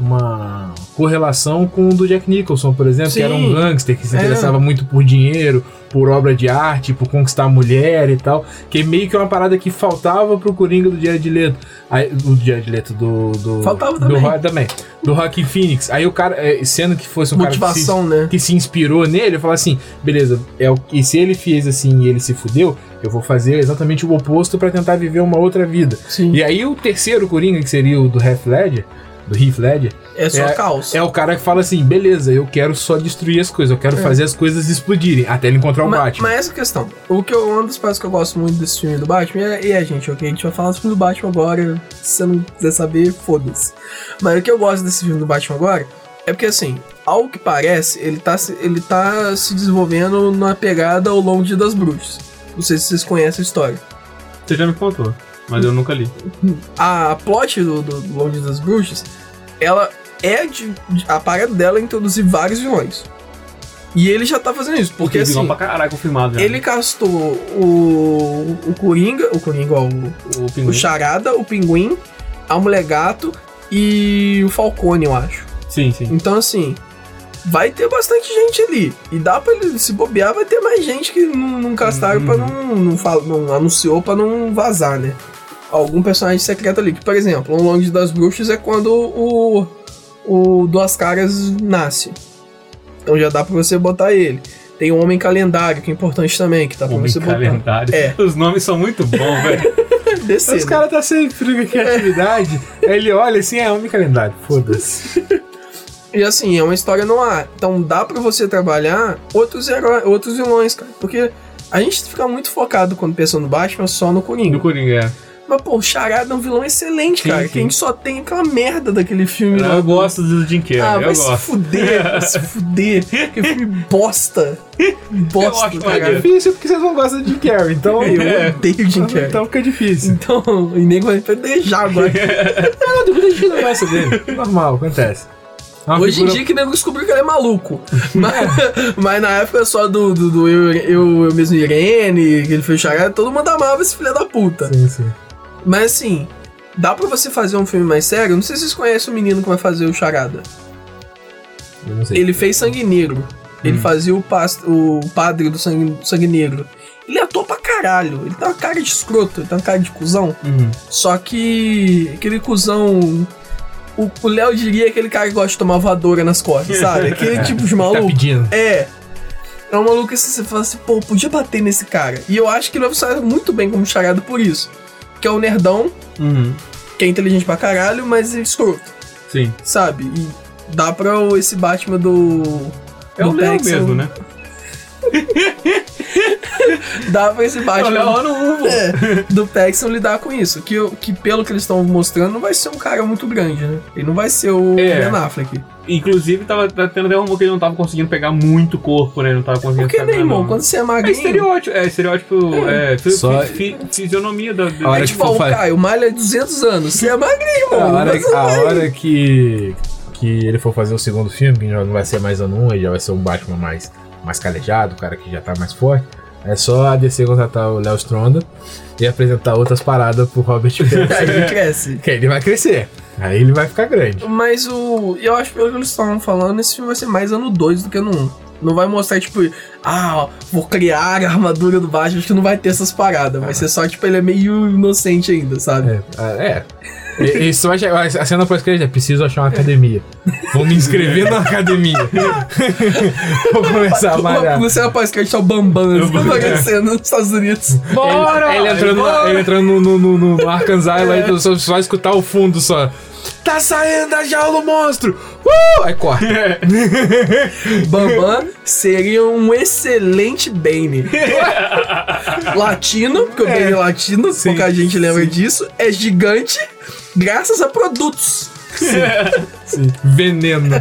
uma correlação com o do Jack Nicholson, por exemplo, que era um
Sim.
gangster que se
É.
interessava muito por dinheiro, por obra de arte, por conquistar a mulher e tal. Que meio que é uma parada que faltava pro Coringa do Jared Leto. Aí, do Jared Leto, do... do
Faltava
do
também.
Ro- também. Do Joaquin Phoenix. Aí o cara, é, sendo que fosse um
Motivação,
cara que se,
né?
que se inspirou nele, eu falo assim, beleza, é o, e se ele fez assim e ele se fudeu, eu vou fazer exatamente o oposto pra tentar viver uma outra vida.
Sim.
E aí o terceiro Coringa, que seria o do Half Ledger, do Heath Ledger,
É só caos.
é o cara que fala assim, beleza, eu quero só destruir as coisas, eu quero fazer as coisas explodirem, até ele encontrar o
Ma-
Batman.
Mas essa questão. O que eu, uma das partes que eu gosto muito desse filme do Batman é, e é, gente, ok? A gente vai falar do filme do Batman agora. Se você não quiser saber, foda-se. Mas o que eu gosto desse filme do Batman agora é porque, assim, ao que parece, ele tá, se- ele tá se desenvolvendo na pegada ao longo de das bruxas. Não sei se vocês conhecem a história.
Você já me contou, mas eu nunca li.
A plot do, do, do Longe das Bruxas, ela é de, de- A parada dela é introduzir vários vilões. E ele já tá fazendo isso, porque assim.
pra caralho confirmado já.
Ele castou o, o Coringa, o Coringa, ó, o,
o
o. Charada, o Pinguim, a Mulher Gato e o Falcone, eu acho.
Sim, sim.
Então, assim, vai ter bastante gente ali. E dá pra ele se bobear, vai ter mais gente que não, não castaram pra não, não, fal- não anunciou pra não vazar, né? Algum personagem secreto ali. Que, por exemplo, o Longe das Bruxas é quando o, o Duas Caras nasce. Então já dá pra você botar ele. Tem o Homem Calendário, que é importante também, que dá pra
Homem
você botar.
calendário.
É.
Os nomes são muito bons, [laughs] velho.
Descer,
Os
né?
caras tá sempre com criatividade. Aí ele olha assim, é homem calendário, foda-se.
E assim, é uma história no ar. Então dá pra você trabalhar outros heróis, outros vilões, cara. Porque a gente fica muito focado quando pensa no Batman só no Coringa.
Do Coringa, é.
Mas, pô, o Charada é um vilão excelente,
Sim,
cara.
sim.
Que a gente só tem aquela merda daquele filme lá.
Eu gosto do Jim Carrey,
Ah,
eu
vai se
gosto.
fuder, vai se fuder. Que filme bosta. Bosta,
acho
cara.
É difícil porque vocês não gostam de Jim Carrey, então... [laughs]
Eu odeio o Jim Carrey.
Então fica difícil.
Então, o nego vai pedejar agora. [laughs]
Não, depois a gente não gosta dele. Normal, acontece. É uma
Hoje em
figura-
dia que o nego descobriu que ele é maluco. [laughs] mas, mas na época só do, do, do eu, eu, eu mesmo Irene, que ele fez o Charada, todo mundo amava esse filho da puta.
Sim, sim.
Mas assim, dá pra você fazer um filme mais sério? Não sei se vocês conhecem o menino que vai fazer o Charada.
Eu não sei.
Ele fez Sangue Negro. Ele fazia o, past o padre do sangue, sangue Negro. Ele atua pra caralho. Ele tem uma cara de escroto, ele tem uma cara de cuzão.
Uhum.
Só que aquele cuzão. O Léo diria aquele cara que gosta de tomar voadora nas costas, sabe? [laughs] Aquele tipo de
Tá
maluco.
pedindo.
É. É um maluco assim, você fala assim, pô, podia bater nesse cara. E eu acho que ele vai funcionar muito bem como charada por isso. Que é o nerdão,
Uhum.
que é inteligente pra caralho, mas é escroto,
Sim.
sabe? E dá pra esse Batman do.
É
do
o
Paxton-
mesmo, né? [laughs]
Dá pra esse
É
Batman.
Ano 1,
É, do Paxton lidar com isso. Que, que pelo que eles estão mostrando, não vai ser um cara muito grande, né? Ele não vai ser o
É.
Ben Affleck.
Inclusive, tava, tá tendo até rumor que ele não tava conseguindo pegar muito corpo, né? Não tava conseguindo
Porque,
ficar
meu irmão,
grandão.
quando você é
É
magrinho.
estereótipo, é estereótipo, é, fi-
Só-
fi- fi- fisionomia da... da-
A hora
É
que
tipo,
for
o Caio, malha 200 anos. Você é magrinho,
A
mano.
hora,
mas não
a hora que, que ele for fazer o segundo filme, que já não vai ser mais ano 1, ele já vai ser um Batman mais, mais calejado, o cara que já tá mais forte. É só a DC contratar o Léo Stronda e apresentar outras paradas pro Robert [laughs] Pattinson.
Aí ele cresce.
que ele vai crescer. Aí ele vai ficar grande.
Mas o. Eu acho que pelo que eles estavam falando, esse filme vai ser mais ano 2 do que ano 1. Um. Não vai mostrar, tipo, ah, ó, vou criar a armadura do Batman, acho que não vai ter essas paradas. Vai ser só, tipo, ele é meio inocente ainda, sabe?
É. ah, é. E- Isso vai chegar, a cena pós-crédito é preciso achar uma academia. Vou me inscrever na academia. [laughs] Vou começar a malhar.
Você rapaz que é o Bambam assim, aparecendo nos Estados Unidos.
Bora!
Ele, ele entrando, ele entrando no, no, no, no Arkansas, lá, então só, só escutar o fundo só. Tá saindo da jaula o monstro! Uh! Aí corta. [laughs] [laughs]
Bambam seria um excelente Bane. [laughs] latino, porque o Bane é latino,
Sim,
pouca gente lembra disso. É gigante, graças a produtos.
Sim. Veneno.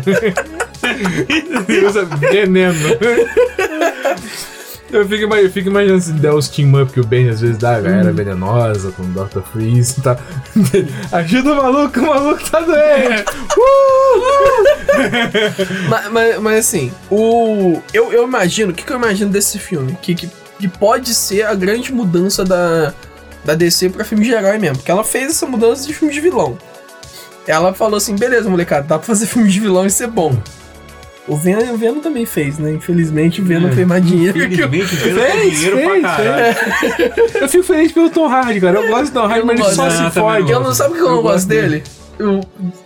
Ele usa veneno. Eu fico, eu fico imaginando se der os team up que o Ben às vezes dá, a galera venenosa com o Dr. Freeze e tá. [laughs] Ajuda o maluco, o maluco tá doente! [laughs]
Mas, mas, mas, assim, o. Eu, eu imagino, o que, que eu imagino desse filme? Que, que, que pode ser a grande mudança da, da DC pra filme de herói mesmo. Porque ela fez essa mudança de filme de vilão. Ela falou assim: beleza, molecada, dá pra fazer [laughs] filme de vilão e ser bom. O Venom, o Venom também fez, né? Infelizmente o Venom
É,
fez mais dinheiro que o.
Infelizmente, Venom
Fez,
dinheiro
fez,
pra caralho.
Eu fico feliz pelo Tom Hardy, cara. Eu gosto do Tom Hardy, mas ele só se fode.
Eu não sabe que eu não gosto
gosto
dele?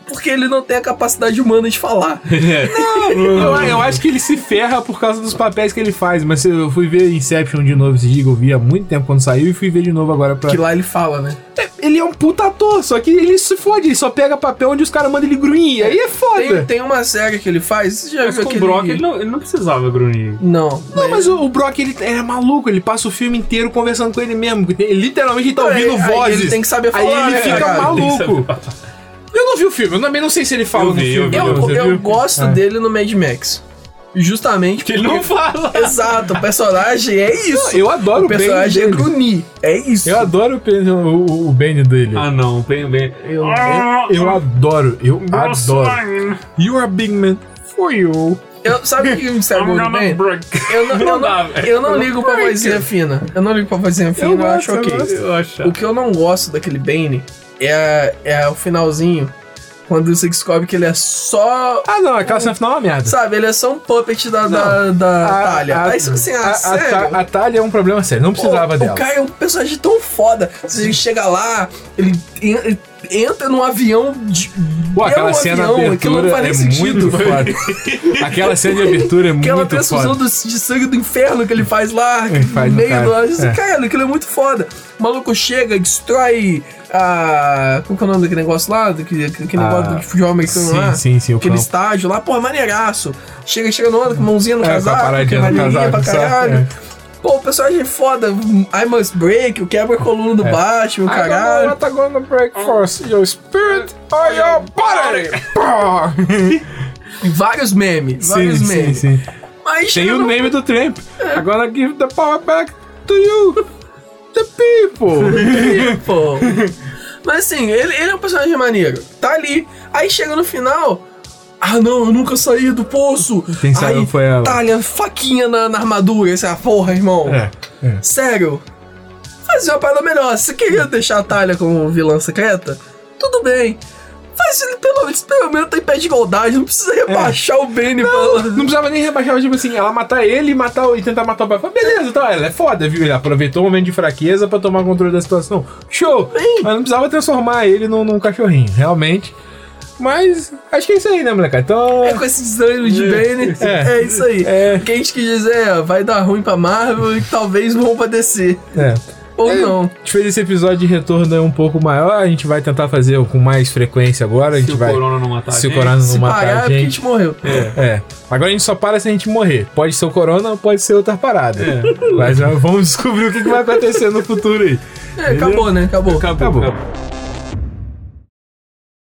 Porque ele não tem a capacidade humana de falar. [laughs]
Eu, eu acho que ele se ferra por causa dos papéis que ele faz, mas eu fui ver Inception de novo esse dia, que eu vi há muito tempo quando saiu, e fui ver de novo agora pra.
Que lá ele fala, né?
ele é um puta ator, só que ele se fode, ele só pega papel onde os caras mandam ele grunhir. Aí é foda.
Tem, tem uma série que ele faz, você já
Mas
viu
com o. Brock, ele não, ele não precisava grunhir.
Não,
Não, mas o, o Brock, ele era maluco, ele passa o filme inteiro conversando com ele mesmo. Ele, literalmente ele tá ouvindo
Aí- aí
vozes.
ele tem que saber
Aí
falar,
ele
né,
fica
cara?
maluco. Eu não vi o filme, eu também não sei se ele fala
Eu
no
vi, eu
filme.
vi,
Eu,
Você
eu
viu?
gosto
É.
dele no Mad Max. Justamente
Que ele não fala. [laughs]
Exato, o personagem é isso.
Eu adoro
o
o Ben
personagem é
dele.
grunir. É isso.
Eu adoro o, Ben- o, o, o Benny dele.
Ah, não, bem, bem.
Eu-
Eu adoro, eu adoro. You are big man for you.
Eu- sabe o que me estragou do Ben? Eu [laughs] não, eu
Não
eu não ligo pra vozinha fina. Eu não ligo pra vozinha fina, eu,
gosto,
acho
eu
ok.
Eu.
O que eu não gosto daquele Bane é, é o finalzinho, quando você descobre que ele é só.
Ah, não, aquela cena final é uma merda.
Sabe, ele é só um puppet da, da, da Talha. Aí você assim, ah,
a, a,
sério?
Ta- a Talha é um problema sério, não precisava
Pô,
dela.
O cara é um personagem tão foda. Você chega lá, ele en- entra num avião de.
Pô,
é
aquela
um
cena
avião,
de abertura
não faz
é
sentido.
muito foda. [laughs] aquela cena de abertura é
Aquela
muito
transfusão
foda.
do- de sangue do inferno que ele faz lá,
Ele faz
meio
cara,
do. Assim,
é.
Cara, aquilo é muito foda. O maluco chega, destrói a. Como que é o nome daquele negócio lá? Daquele, aquele
Ah,
negócio do futebol americano
sim,
lá?
sim, sim,
Aquele
campo.
estádio lá, pô, maneiraço. Chega, chega no ano com a mãozinha no
É, com a
casaco, que é
no casaco,
pra caralho.
É.
Pô, o personagem é foda. I must break, o quebra coluna do Batman, o caralho.
tá gonna break force your spirit or your body. [laughs]
Vários memes,
sim,
vários
sim,
memes.
sim.
Mas
Tem o
no-
meme do Tramp. I'm gonna give the power back to you. The people.
Pô. Mas assim, ele, ele é um personagem maneiro. Tá ali. Aí chega no final. Ah, não, eu nunca saí do poço.
Quem saiu
Aí,
foi ela.
Talha, faquinha na, na armadura. Essa porra, irmão.
É, é.
Sério. Fazer uma parada melhor. Se você queria deixar a Talha como vilã secreta, tudo bem. Faz ele pelo menos, pelo menos tá em pé de igualdade. Não precisa rebaixar o Benny pra ela.
Não precisava nem rebaixar, mas, tipo assim, ela matar ele e matar e tentar matar o pai. Beleza, então ela é foda, viu? Ele aproveitou o momento de fraqueza pra tomar controle da situação. Show! Mas não precisava transformar ele num, num cachorrinho, realmente. Mas acho que é isso aí, né, moleque? Então.
É com esse desânimo de Benny.
É.
É, isso aí.
É.
O que a gente quis dizer é, vai dar ruim pra Marvel e talvez vão pra DC.
É.
Ou
É,
não.
A gente fez esse episódio de retorno um pouco maior. A gente vai tentar fazer com mais frequência agora. A
Se
gente
o
vai.
Corona não matar a
se o
gente.
Corona não
Se
matar
parar é
a
porque a
gente.
gente morreu.
É. Agora a gente só para se a gente morrer. Pode ser o Corona ou pode ser outra parada. Mas já vamos descobrir o que que vai acontecer no futuro aí.
É, acabou, né? Acabou.
Acabou,
Acabou.
acabou.